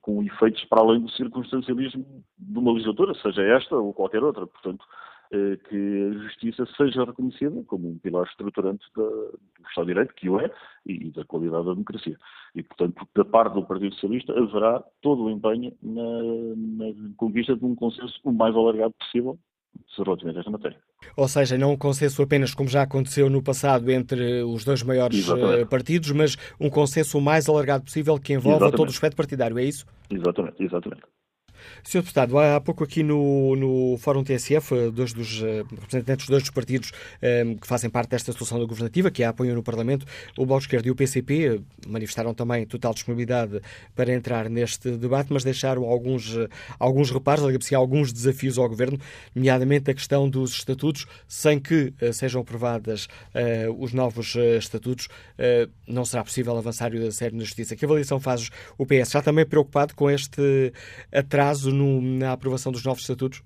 com efeitos para além do circunstancialismo de uma legislatura, seja esta ou qualquer outra. Portanto, eh, que a justiça seja reconhecida como um pilar estruturante do Estado de Direito, que o é, e da qualidade da democracia. E, portanto, da parte do Partido Socialista haverá todo o empenho na, na conquista de um consenso o mais alargado possível relativamente a esta matéria. Ou seja, não um consenso apenas como já aconteceu no passado entre os dois maiores Exatamente. Eh, partidos, mas um consenso o mais alargado possível que envolva Exatamente. todo o espectro partidário, é isso? Exatamente, exatamente. Sr. Deputado, há pouco aqui no, no Fórum TSF, eh, dois dos uh, representantes dos dois dos partidos um, que fazem parte desta solução governativa, que a apoiam no Parlamento, o Bloco Esquerdo e o PCP, manifestaram também total disponibilidade para entrar neste debate, mas deixaram alguns, alguns reparos, assim, alguns desafios ao Governo, nomeadamente a questão dos estatutos, sem que uh, sejam aprovadas uh, os novos estatutos, não será possível avançar a sério na Justiça. Que avaliação faz o PS? Já também preocupado com este atraso atraso no, na aprovação dos novos estatutos?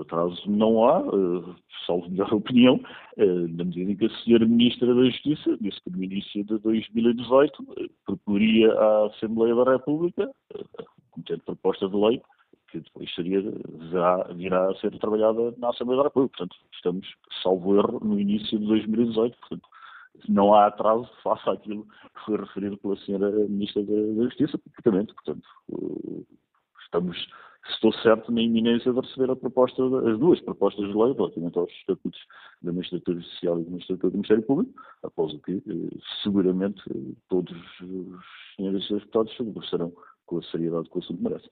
Atraso não há, uh, salvo melhor [laughs] opinião, uh, na medida em que a senhora Ministra da Justiça disse que no início de 2018 uh, proporia à Assembleia da República, uh, cometendo proposta de lei, que depois seria, virá, virá a ser trabalhada na Assembleia da República. Portanto, estamos, salvo erro, no início de 2018. Portanto, não há atraso [laughs] face àquilo que foi referido pela senhora Ministra da, Justiça, perfeitamente. Portanto, estamos, estou certo, na iminência de receber a proposta, as duas propostas de lei relativamente aos estatutos da Magistratura Social e da Magistratura do Ministério Público, após o que eh, seguramente todos os senhores deputados se debruçarão com a seriedade que o assunto merece.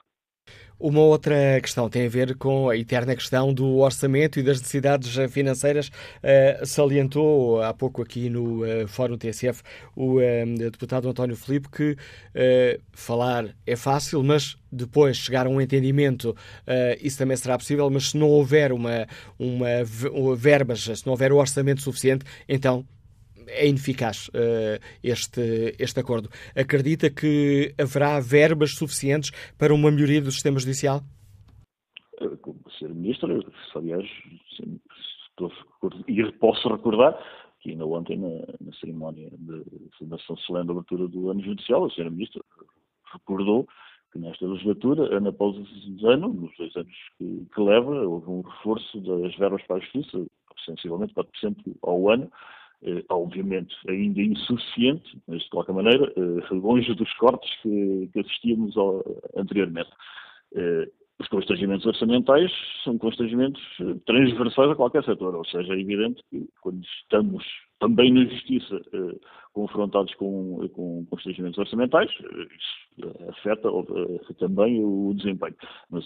Uma outra questão tem a ver com a eterna questão do orçamento e das necessidades financeiras. Uh, salientou há pouco aqui no uh, Fórum TSF o uh, deputado António Filipe que falar é fácil, mas depois chegar a um entendimento, isso também será possível, mas se não houver uma, uma verbas, se não houver o orçamento suficiente, então é ineficaz uh, este, este acordo. Acredita que haverá verbas suficientes para uma melhoria do sistema judicial? Como Sr. Ministro, aliás, e posso recordar que ainda ontem, na, na cerimónia de fundação solene da abertura do ano judicial, a Sra. Ministra recordou que nesta legislatura, ano após ano, nos dois anos que, que leva, houve um reforço das verbas para a justiça, sensivelmente 4% ao ano, eh, obviamente ainda insuficiente, mas de qualquer maneira eh, longe dos cortes que, que assistíamos ao, anteriormente. Eh, os constrangimentos orçamentais são constrangimentos transversais a qualquer setor, ou seja, é evidente que quando estamos também na justiça confrontados com, com constrangimentos orçamentais, isso afeta também o desempenho. Mas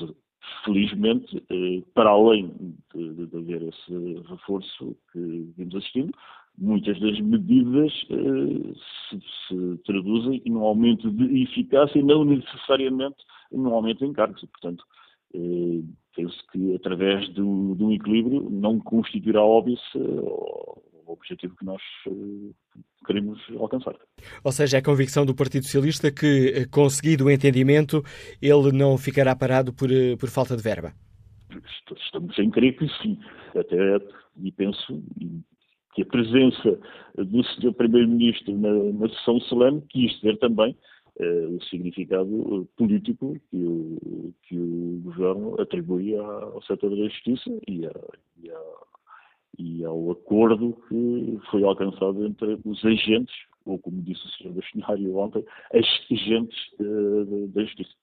felizmente, para além de haver esse reforço que vimos assistindo, muitas das medidas eh, se, se, traduzem num aumento de eficácia e não necessariamente num aumento de encargos. Portanto, eh, penso que através do, de um equilíbrio não constituirá óbvio o objetivo que nós eh, queremos alcançar. Ou seja, é a convicção do Partido Socialista que, conseguido o entendimento, ele não ficará parado por, por falta de verba? Estamos em crer que sim. Até, e penso, que a presença do Sr. Primeiro-Ministro na, na, sessão solene quis ver também o significado político que o, que o governo atribui ao setor da justiça e, e, e ao acordo que foi alcançado entre os agentes, ou como disse o Sr. Bastonário ontem, as agentes da justiça.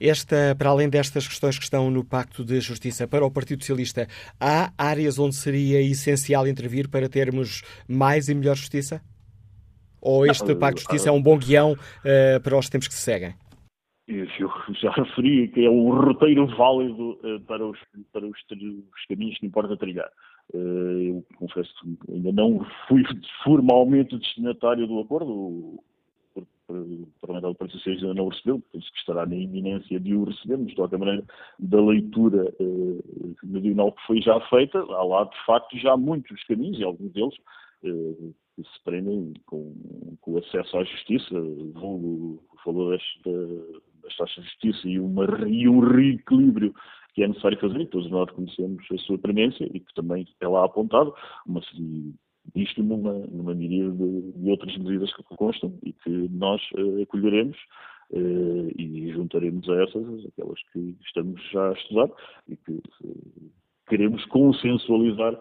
Esta, para além destas questões que estão no Pacto de Justiça, para o Partido Socialista, há áreas onde seria essencial intervir para termos mais e melhor justiça? Ou este Não, Pacto de Justiça é um bom guião uh, para os tempos que se seguem? Eu [laughs] já referi que é um roteiro válido uh, para, os, para os, os, caminhos que importa trilhar. Uh, eu confesso que ainda não fui formalmente destinatário do acordo o Parlamentar do Partido Socialista ainda não o recebeu, penso que estará na iminência de o receber, mas de qualquer maneira, da leitura eh, meridional que foi já feita, há lá de facto já muitos caminhos, e alguns deles eh, se prendem com, o acesso à justiça, o valor das, das taxas de justiça e, uma, e um reequilíbrio que é necessário fazer, e todos nós reconhecemos a sua premência e que também é lá apontado, uma, isto numa, numa medida de, de, outras medidas que constam e que nós uh, acolheremos uh, e juntaremos a essas aquelas que estamos já a estudar e que uh, queremos consensualizar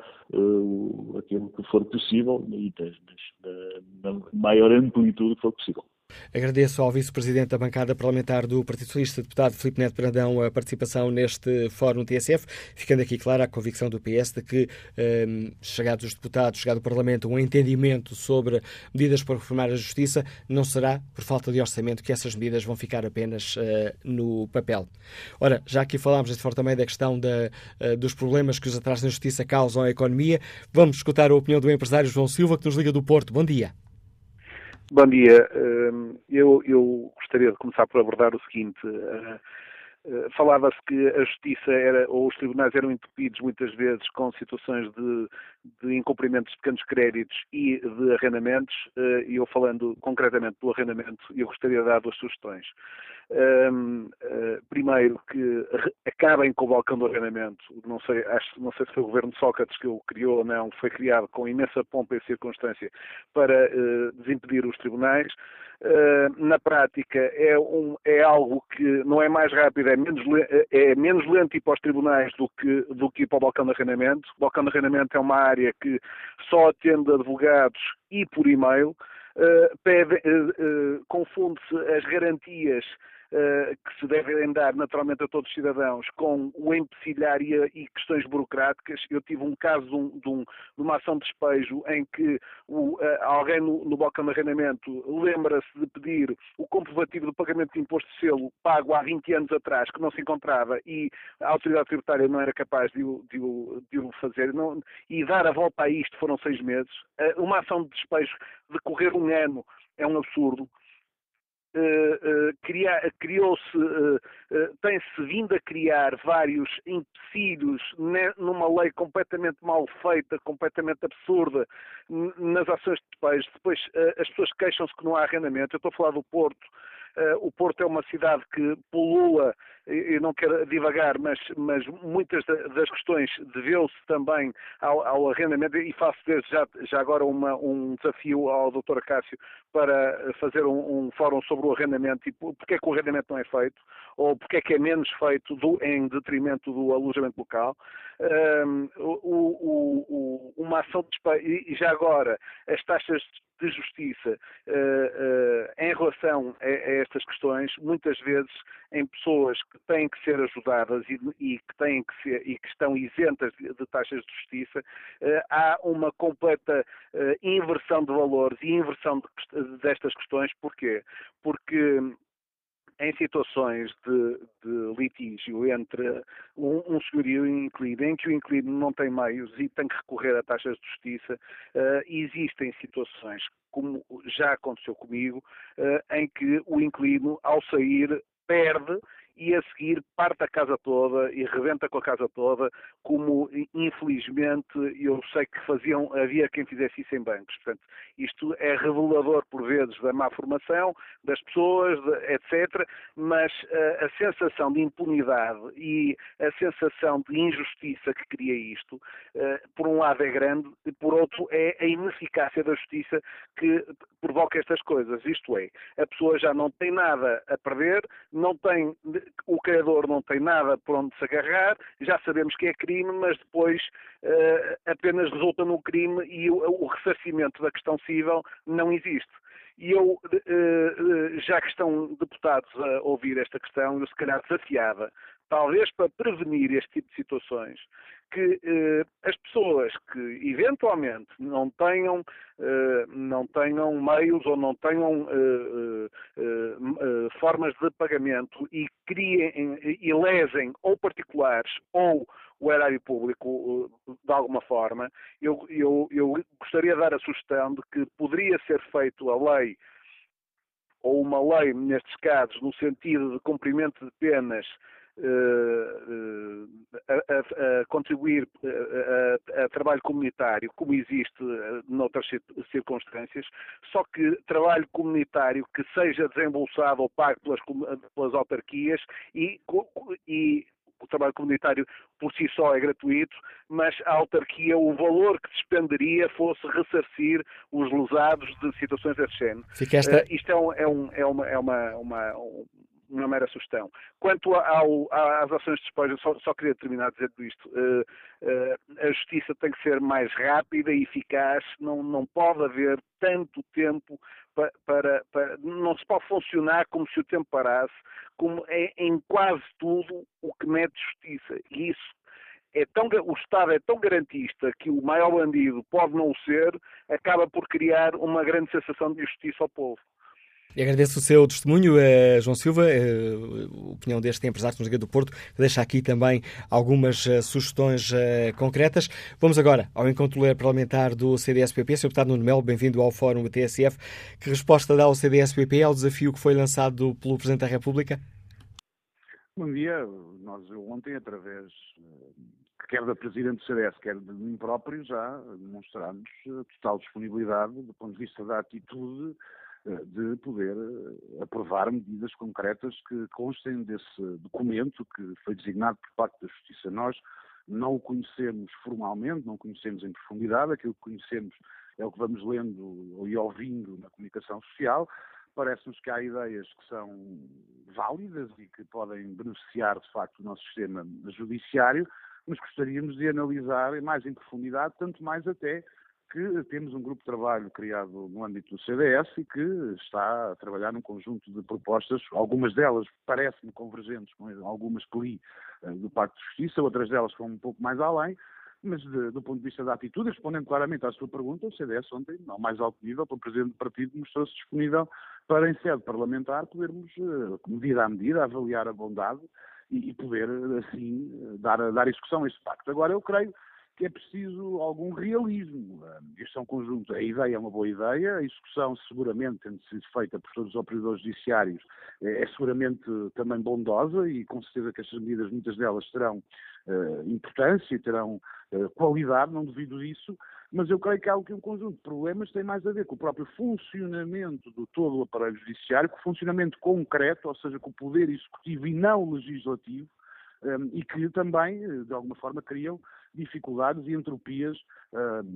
aquilo que for possível e na, na maior amplitude que for possível. Agradeço ao Vice-Presidente da bancada parlamentar do Partido Socialista, deputado Filipe Neto Brandão, a participação neste Fórum TSF, ficando aqui clara a convicção do PS de que, um, chegados os deputados, chegado o Parlamento, um entendimento sobre medidas para reformar a Justiça, não será por falta de orçamento que essas medidas vão ficar apenas uh, no papel. Ora, já aqui falámos de forma também da questão da, uh, dos problemas que os atrasos na Justiça causam à economia, vamos escutar a opinião do empresário João Silva, que nos liga do Porto. Bom dia. Bom dia. Hum, eu, eu, gostaria de começar por abordar o seguinte. Eh, eh, falava-se que a justiça era, ou os tribunais eram entupidos muitas vezes com situações de, de incumprimentos de pequenos créditos e de arrendamentos, eh, e eu falando concretamente do arrendamento, eu gostaria de dar duas sugestões. Uh, primeiro, que acabem com o balcão do arrendamento. Não sei, acho, não sei se foi o governo de Sócrates que o criou ou não, foi criado com imensa pompa e circunstância para uh, desimpedir os tribunais. Na prática é, um, é, algo que não é mais rápido, é menos, é menos lento ir para os tribunais do que, do que ir para o balcão de arrendamento. O balcão de arrendamento é uma área que só atende advogados e por e-mail. Uh, uh, confunde-se as garantias que se devem dar naturalmente a todos os cidadãos com o empecilhar e, e questões burocráticas. Eu tive um caso de, um, de, um, de uma ação de despejo em que o, uh, alguém no, no balcão de arrendamento lembra-se de pedir o comprovativo do pagamento de imposto de selo pago há 20 anos atrás, que não se encontrava e a autoridade tributária não era capaz de o, de de o fazer. Não, e dar a volta a isto foram seis meses. Uh, uma ação de despejo decorrer um ano é um absurdo. Eh, eh, criou-se, eh, tem-se vindo a criar vários empecilhos numa lei completamente mal feita, completamente absurda, nas ações de despejo. Depois as pessoas queixam-se que não há arrendamento. Eu estou a falar do Porto, o Porto é uma cidade que polua, e não quero divagar, mas, mas muitas das questões deveu-se também ao, ao, arrendamento e faço desde já, já agora uma, um desafio ao Dr. Cássio para fazer um, um, fórum sobre o arrendamento e porque é que o arrendamento não é feito ou porque é que é menos feito do, em detrimento do alojamento local. Um, o, o, uma ação de e já agora as taxas de justiça uh, uh, em relação a, a, estas questões, muitas vezes em pessoas que têm que ser ajudadas e, e que têm que ser e que estão isentas de, de taxas de justiça, uh, há uma completa inversão de valores e inversão de, destas questões. Porquê? Porque em situações de, de litígio entre um, um senhorio e um inquilino, em que o inquilino não tem meios e tem que recorrer a taxas de justiça, uh, existem situações, como já aconteceu comigo, uh, em que o inquilino, ao sair, perde e a seguir parte a casa toda e rebenta com a casa toda, como infelizmente eu sei que faziam, havia quem fizesse isso em bancos. Portanto, isto é revelador por vezes da má formação das pessoas, etc. Mas uh, a sensação de impunidade e a sensação de injustiça que cria isto, uh, por um lado é grande, e por outro é a ineficácia da justiça que provoca estas coisas. Isto é, a pessoa já não tem nada a perder, não tem, o criador não tem nada por onde se agarrar, já sabemos que é crime, mas depois uh, apenas resulta no crime e o, o ressarcimento da questão civil não existe. E eu, já que estão deputados a ouvir esta questão, eu se calhar desafiava talvez para prevenir este tipo de situações, que eh, as pessoas que eventualmente não tenham, eh, não tenham meios ou não tenham eh, eh, eh formas de pagamento e criem e lesem ou particulares ou o erário público eh, de alguma forma, eu, eu, eu gostaria de dar a sugestão de que poderia ser feito a lei ou uma lei, nestes casos, no sentido de cumprimento de penas a, a, a, contribuir a, a, trabalho comunitário, como existe noutras circunstâncias, só que trabalho comunitário que seja desembolsado ou pago pelas, pelas autarquias e, e o trabalho comunitário por si só é gratuito, mas a autarquia, o valor que despenderia fosse ressarcir os lesados de situações desse género. Esta... Uh, isto é, um, é, um, é, uma, é uma, uma, uma mera sugestão. Quanto ao, às ações de despojo, só, só, queria terminar dizendo isto. Uh, uh, a justiça tem que ser mais rápida e eficaz, não, não pode haver tanto tempo para, para, para, Não se pode funcionar como se o tempo parasse, como é em quase tudo o que mete justiça. E isso é tão, o Estado é tão garantista que o maior bandido pode não ser, acaba por criar uma grande sensação de justiça ao povo. E agradeço o seu testemunho, eh, João Silva, eh, opinião deste empresário de do Porto, que deixa aqui também algumas eh, sugestões concretas. Vamos agora ao encontro parlamentar do CDSPP. Sr. Deputado Nuno Melo, bem-vindo ao Fórum do TSF. Que resposta dá o CDSPP ao desafio que foi lançado pelo Presidente da República? Bom dia. Nós ontem, através quer da Presidente do CDS, quer de mim próprio, já demonstramos total disponibilidade do ponto de vista da atitude de poder eh, aprovar medidas concretas que constem desse documento que foi designado por parte da Justiça. Nós não o conhecemos formalmente, não o conhecemos em profundidade, aquilo que conhecemos é o que vamos lendo e ouvindo na comunicação social. Parece-nos que há ideias que são válidas e que podem beneficiar, de facto, o nosso sistema judiciário, mas gostaríamos de analisar mais em profundidade, tanto mais até que temos um grupo de trabalho criado no âmbito do CDS e que está a trabalhar num conjunto de propostas, algumas delas parecem convergentes com algumas que li uh, do Pacto de Justiça, outras delas vão um pouco mais além, mas de, do ponto de vista da atitude, respondendo claramente à sua pergunta, o CDS ontem, ao mais alto nível, para o Presidente do Partido, mostrou-se disponível para, em sede parlamentar, podermos, uh, medida a medida, avaliar a bondade e, e poder, assim, dar, dar execução a este pacto. Agora, eu creio que é preciso algum realismo. Este é um conjunto, a ideia é uma boa ideia, a execução seguramente, tendo sido feita por todos os operadores judiciários, é, é seguramente também bondosa e com certeza que estas medidas, muitas delas terão uh, importância e terão uh, qualidade, não duvido disso, mas eu creio que há aqui um conjunto de problemas que tem mais a ver com o próprio funcionamento do todo o aparelho judiciário, com o funcionamento concreto, ou seja, com o poder executivo e não legislativo, e que também, de alguma forma, criam dificuldades e entropias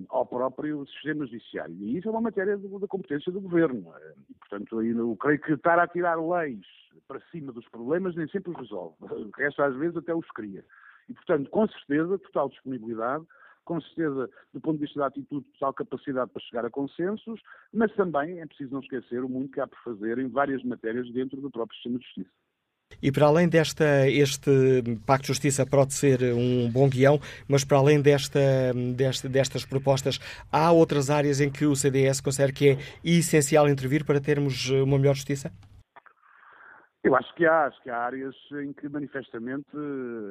ao próprio sistema judiciário. E isso é uma matéria da competência do governo. E, portanto, eu creio que estar a tirar leis para cima dos problemas nem sempre os resolve. [laughs] O resto, às vezes, até os cria. E, portanto, com certeza, total disponibilidade, com certeza, do ponto de vista da atitude, total capacidade para chegar a consensos, mas também é preciso não esquecer o muito que há por fazer em várias matérias dentro do próprio sistema de justiça. E para além desta, este Pacto de Justiça pode ser um bom guião, mas para além desta, desta, destas propostas, há outras áreas em que o CDS considera que é essencial intervir para termos uma melhor justiça? Eu acho que há, acho que há áreas em que manifestamente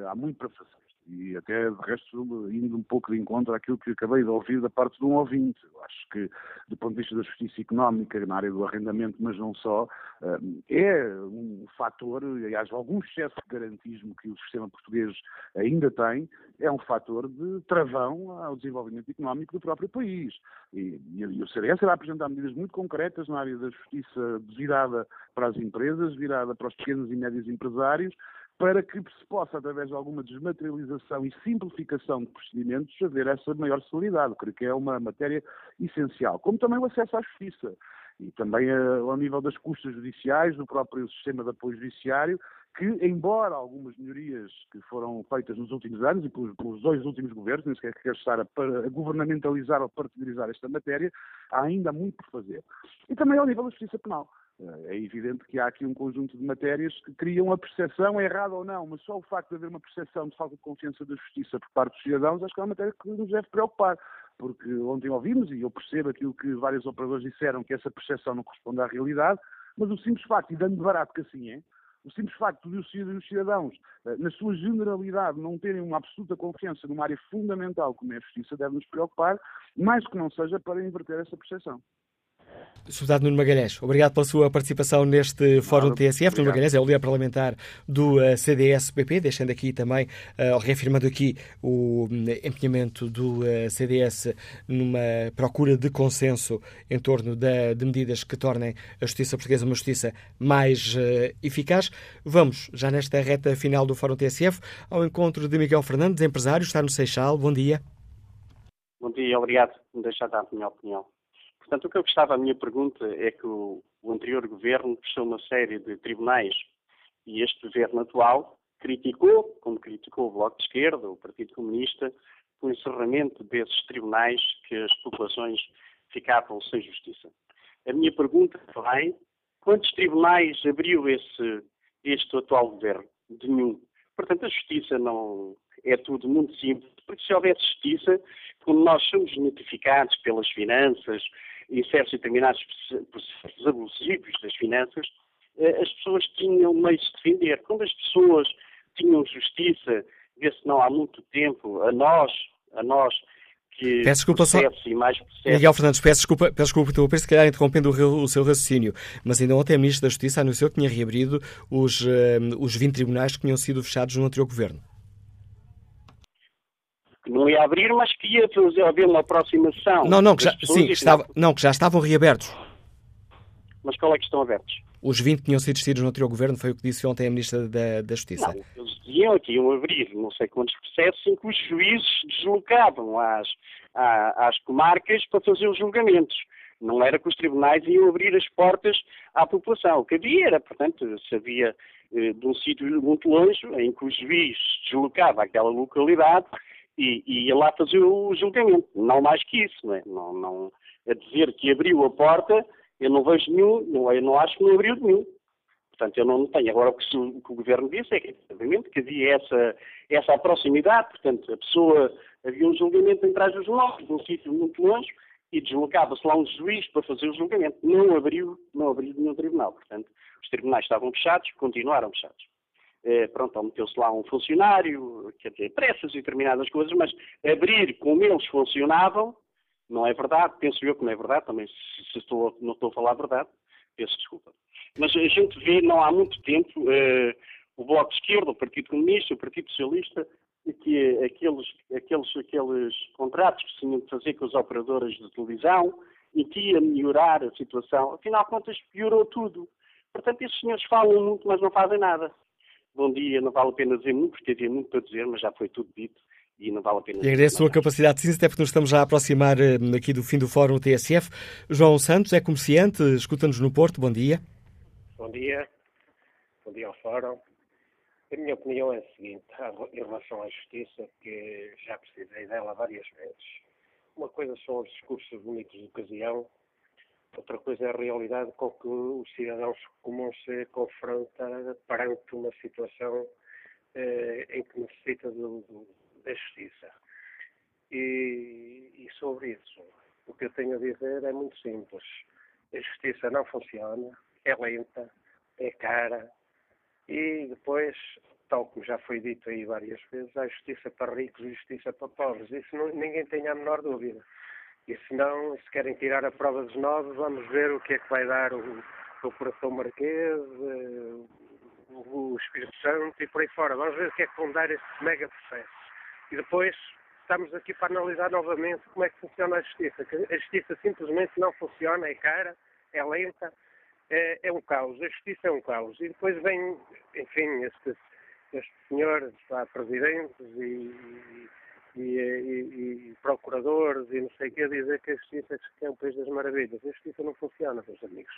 há muito para fazer e até de resto indo um pouco de encontro àquilo que acabei de ouvir da parte de um ouvinte. Eu acho que, do ponto de vista da justiça económica, na área do arrendamento, mas não só, eh, é um fator, aliás, algum excesso de garantismo que o sistema português ainda tem, é um fator de travão ao desenvolvimento económico do próprio país. E, e o CDS irá apresentar medidas muito concretas na área da justiça virada para as empresas, virada para os pequenos e médios empresários, para que se possa, através de alguma desmaterialização e simplificação de procedimentos, haver essa maior celeridade. Creio que é uma matéria essencial. Como também o acesso à justiça. e também ao nível das custas judiciais, do próprio sistema de apoio judiciário, que, embora algumas melhorias que foram feitas nos últimos anos e pelos, pelos dois últimos governos, nem sequer quero estar a, a governamentalizar ou particularizar esta matéria, há ainda muito por fazer. E também ao nível da justiça penal. É evidente que há aqui um conjunto de matérias que criam a percepção, errada ou não, mas só o facto de haver uma percepção de falta de confiança da justiça por parte dos cidadãos, acho que é uma matéria que nos deve preocupar. Porque ontem ouvimos, e eu percebo aquilo que vários operadores disseram, que essa percepção não corresponde à realidade, mas o simples facto, e dando barato que assim é, o simples facto de os cidadãos, eh, na sua generalidade, não terem uma absoluta confiança numa área fundamental como é a justiça, deve nos preocupar, mais que não seja para inverter essa percepção. Deputado Nuno Magalhães, obrigado pela sua participação neste Fórum TSF. Nuno Magalhães é o líder parlamentar do eh, CDS-PP, deixando aqui também, uh, reafirmando aqui o hum, empenhamento do uh, CDS numa procura de consenso em torno de, de medidas que tornem a justiça portuguesa uma justiça mais eficaz. Vamos, já nesta reta final do Fórum TSF, ao encontro de Miguel Fernandes, empresário, está no Seixal. Bom dia. Bom dia, obrigado por me deixar dar a minha opinião. Portanto, o que eu gostava, a minha pergunta é que o, o anterior governo fechou uma série de tribunais e este governo atual criticou, como criticou o Bloco de Esquerda, o Partido Comunista, o encerramento desses tribunais que as populações ficavam sem justiça. A minha pergunta vai, quantos tribunais abriu esse, este atual governo? De nenhum. Portanto, a justiça não é tudo muito simples, porque se houvesse justiça, como nós somos notificados pelas finanças, em certos determinados processos abusivos das finanças, eh, as pessoas tinham meios de defender. Quando as pessoas tinham justiça, vê-se não há muito tempo, a nós, a nós que peço desculpa só... Miguel Fernandes, peço desculpa, peço desculpa estou a se calhar interrompendo o, o, seu raciocínio, mas ainda ontem a Ministra da Justiça anunciou que tinha reabrido os, uh, os 20 tribunais que tinham sido fechados no anterior governo não ia abrir, mas que ia fazer haver uma aproximação. Não, não, que já, sim, que estava, não, que já estavam reabertos. Mas qual é que estão abertos? Os 20 que tinham sido decididos no anterior governo, foi o que disse ontem a Ministra da, da Justiça. Não, eles diziam que iam abrir não sei quantos processos em que os juízes deslocavam às, às comarcas para fazer os julgamentos. Não era que os tribunais iam abrir as portas à população. O que havia era, portanto, se havia eh, de um sítio muito longe, em que o juiz deslocava àquela localidade e, e ia lá fazer o julgamento. Não mais que isso, não é? Não, não, a dizer que abriu a porta, eu não vejo nenhum, não, eu não acho que não abriu nenhum. Portanto, eu não tenho. Agora, o que, o, que o Governo disse é que, obviamente, que havia essa, essa proximidade, portanto, a pessoa, havia um julgamento em trás dos novos, num sítio muito longe, e deslocava-se lá um juiz para fazer o julgamento. Não abriu, não abriu nenhum tribunal. Portanto, os tribunais estavam fechados, continuaram fechados. Eh, pronto, meteu-se lá um funcionário, quer dizer, pressas e determinadas coisas, mas abrir como eles funcionavam, não é verdade, penso eu que não é verdade, também se, estou, não estou a falar a verdade, peço desculpa. Mas a gente vê, não há muito tempo, uh, o Bloco de Esquerda, o Partido Comunista, o Partido Socialista, que aqueles, aqueles, aqueles contratos que se tinham de fazer com as operadoras de televisão e que ia melhorar a situação, afinal de contas piorou tudo. Portanto, esses senhores falam muito, mas não fazem nada bom dia, não vale a pena dizer muito, porque havia muito para dizer, mas já foi tudo dito e não vale a pena. E agradeço a sua capacidade de síntese, até porque nos estamos já a aproximar eh, aqui do fim do Fórum TSF. João Santos é comerciante, escuta-nos no Porto, bom dia. Bom dia, bom dia ao Fórum. A minha opinião é a seguinte, em relação à justiça, que já precisei dela várias vezes. Uma coisa são os discursos bonitos de ocasião, Outra coisa é a realidade com que os cidadãos comuns se confronta perante uma situação eh, em que necessita da justiça. E, e sobre isso, o que eu tenho a dizer é muito simples. A justiça não funciona, é lenta, é cara e depois, tal como já foi dito aí várias vezes, há justiça para ricos e justiça para pobres. Isso não, ninguém tem a menor dúvida. E se não, se querem tirar a prova dos nove, vamos ver o que é que vai dar o, o Coração Marquês, eh, o, Espírito Santo e por aí fora. Vamos ver o que é que vão dar estes mega processos. E depois estamos aqui para analisar novamente como é que funciona a justiça. A justiça simplesmente não funciona, é cara, é lenta, é, é um caos. A justiça é um caos. E depois vem, enfim, estes, estes senhores lá, presidentes e, e, e, e, procuradores e não sei o que a dizer que a justiça é um país das maravilhas. A justiça não funciona, meus amigos.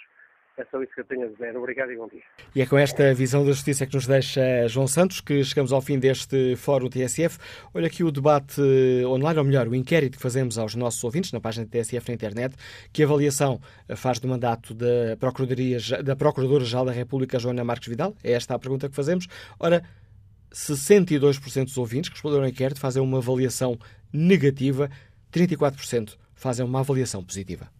É só isso que eu tenho a dizer. Obrigado e bom dia. E é com esta visão da justiça que nos deixa João Santos que chegamos ao fim deste Fórum TSF. Olha aqui o debate online, ou melhor, o inquérito que fazemos aos nossos ouvintes na página da TSF na internet. Que avaliação faz do mandato da Procuradoria, da Procuradora-Geral da República, Joana Marques Vidal? É esta a pergunta que fazemos. Ora, 62% dos ouvintes que responderam ao inquérito fazem uma avaliação negativa, 34% fazem uma avaliação positiva.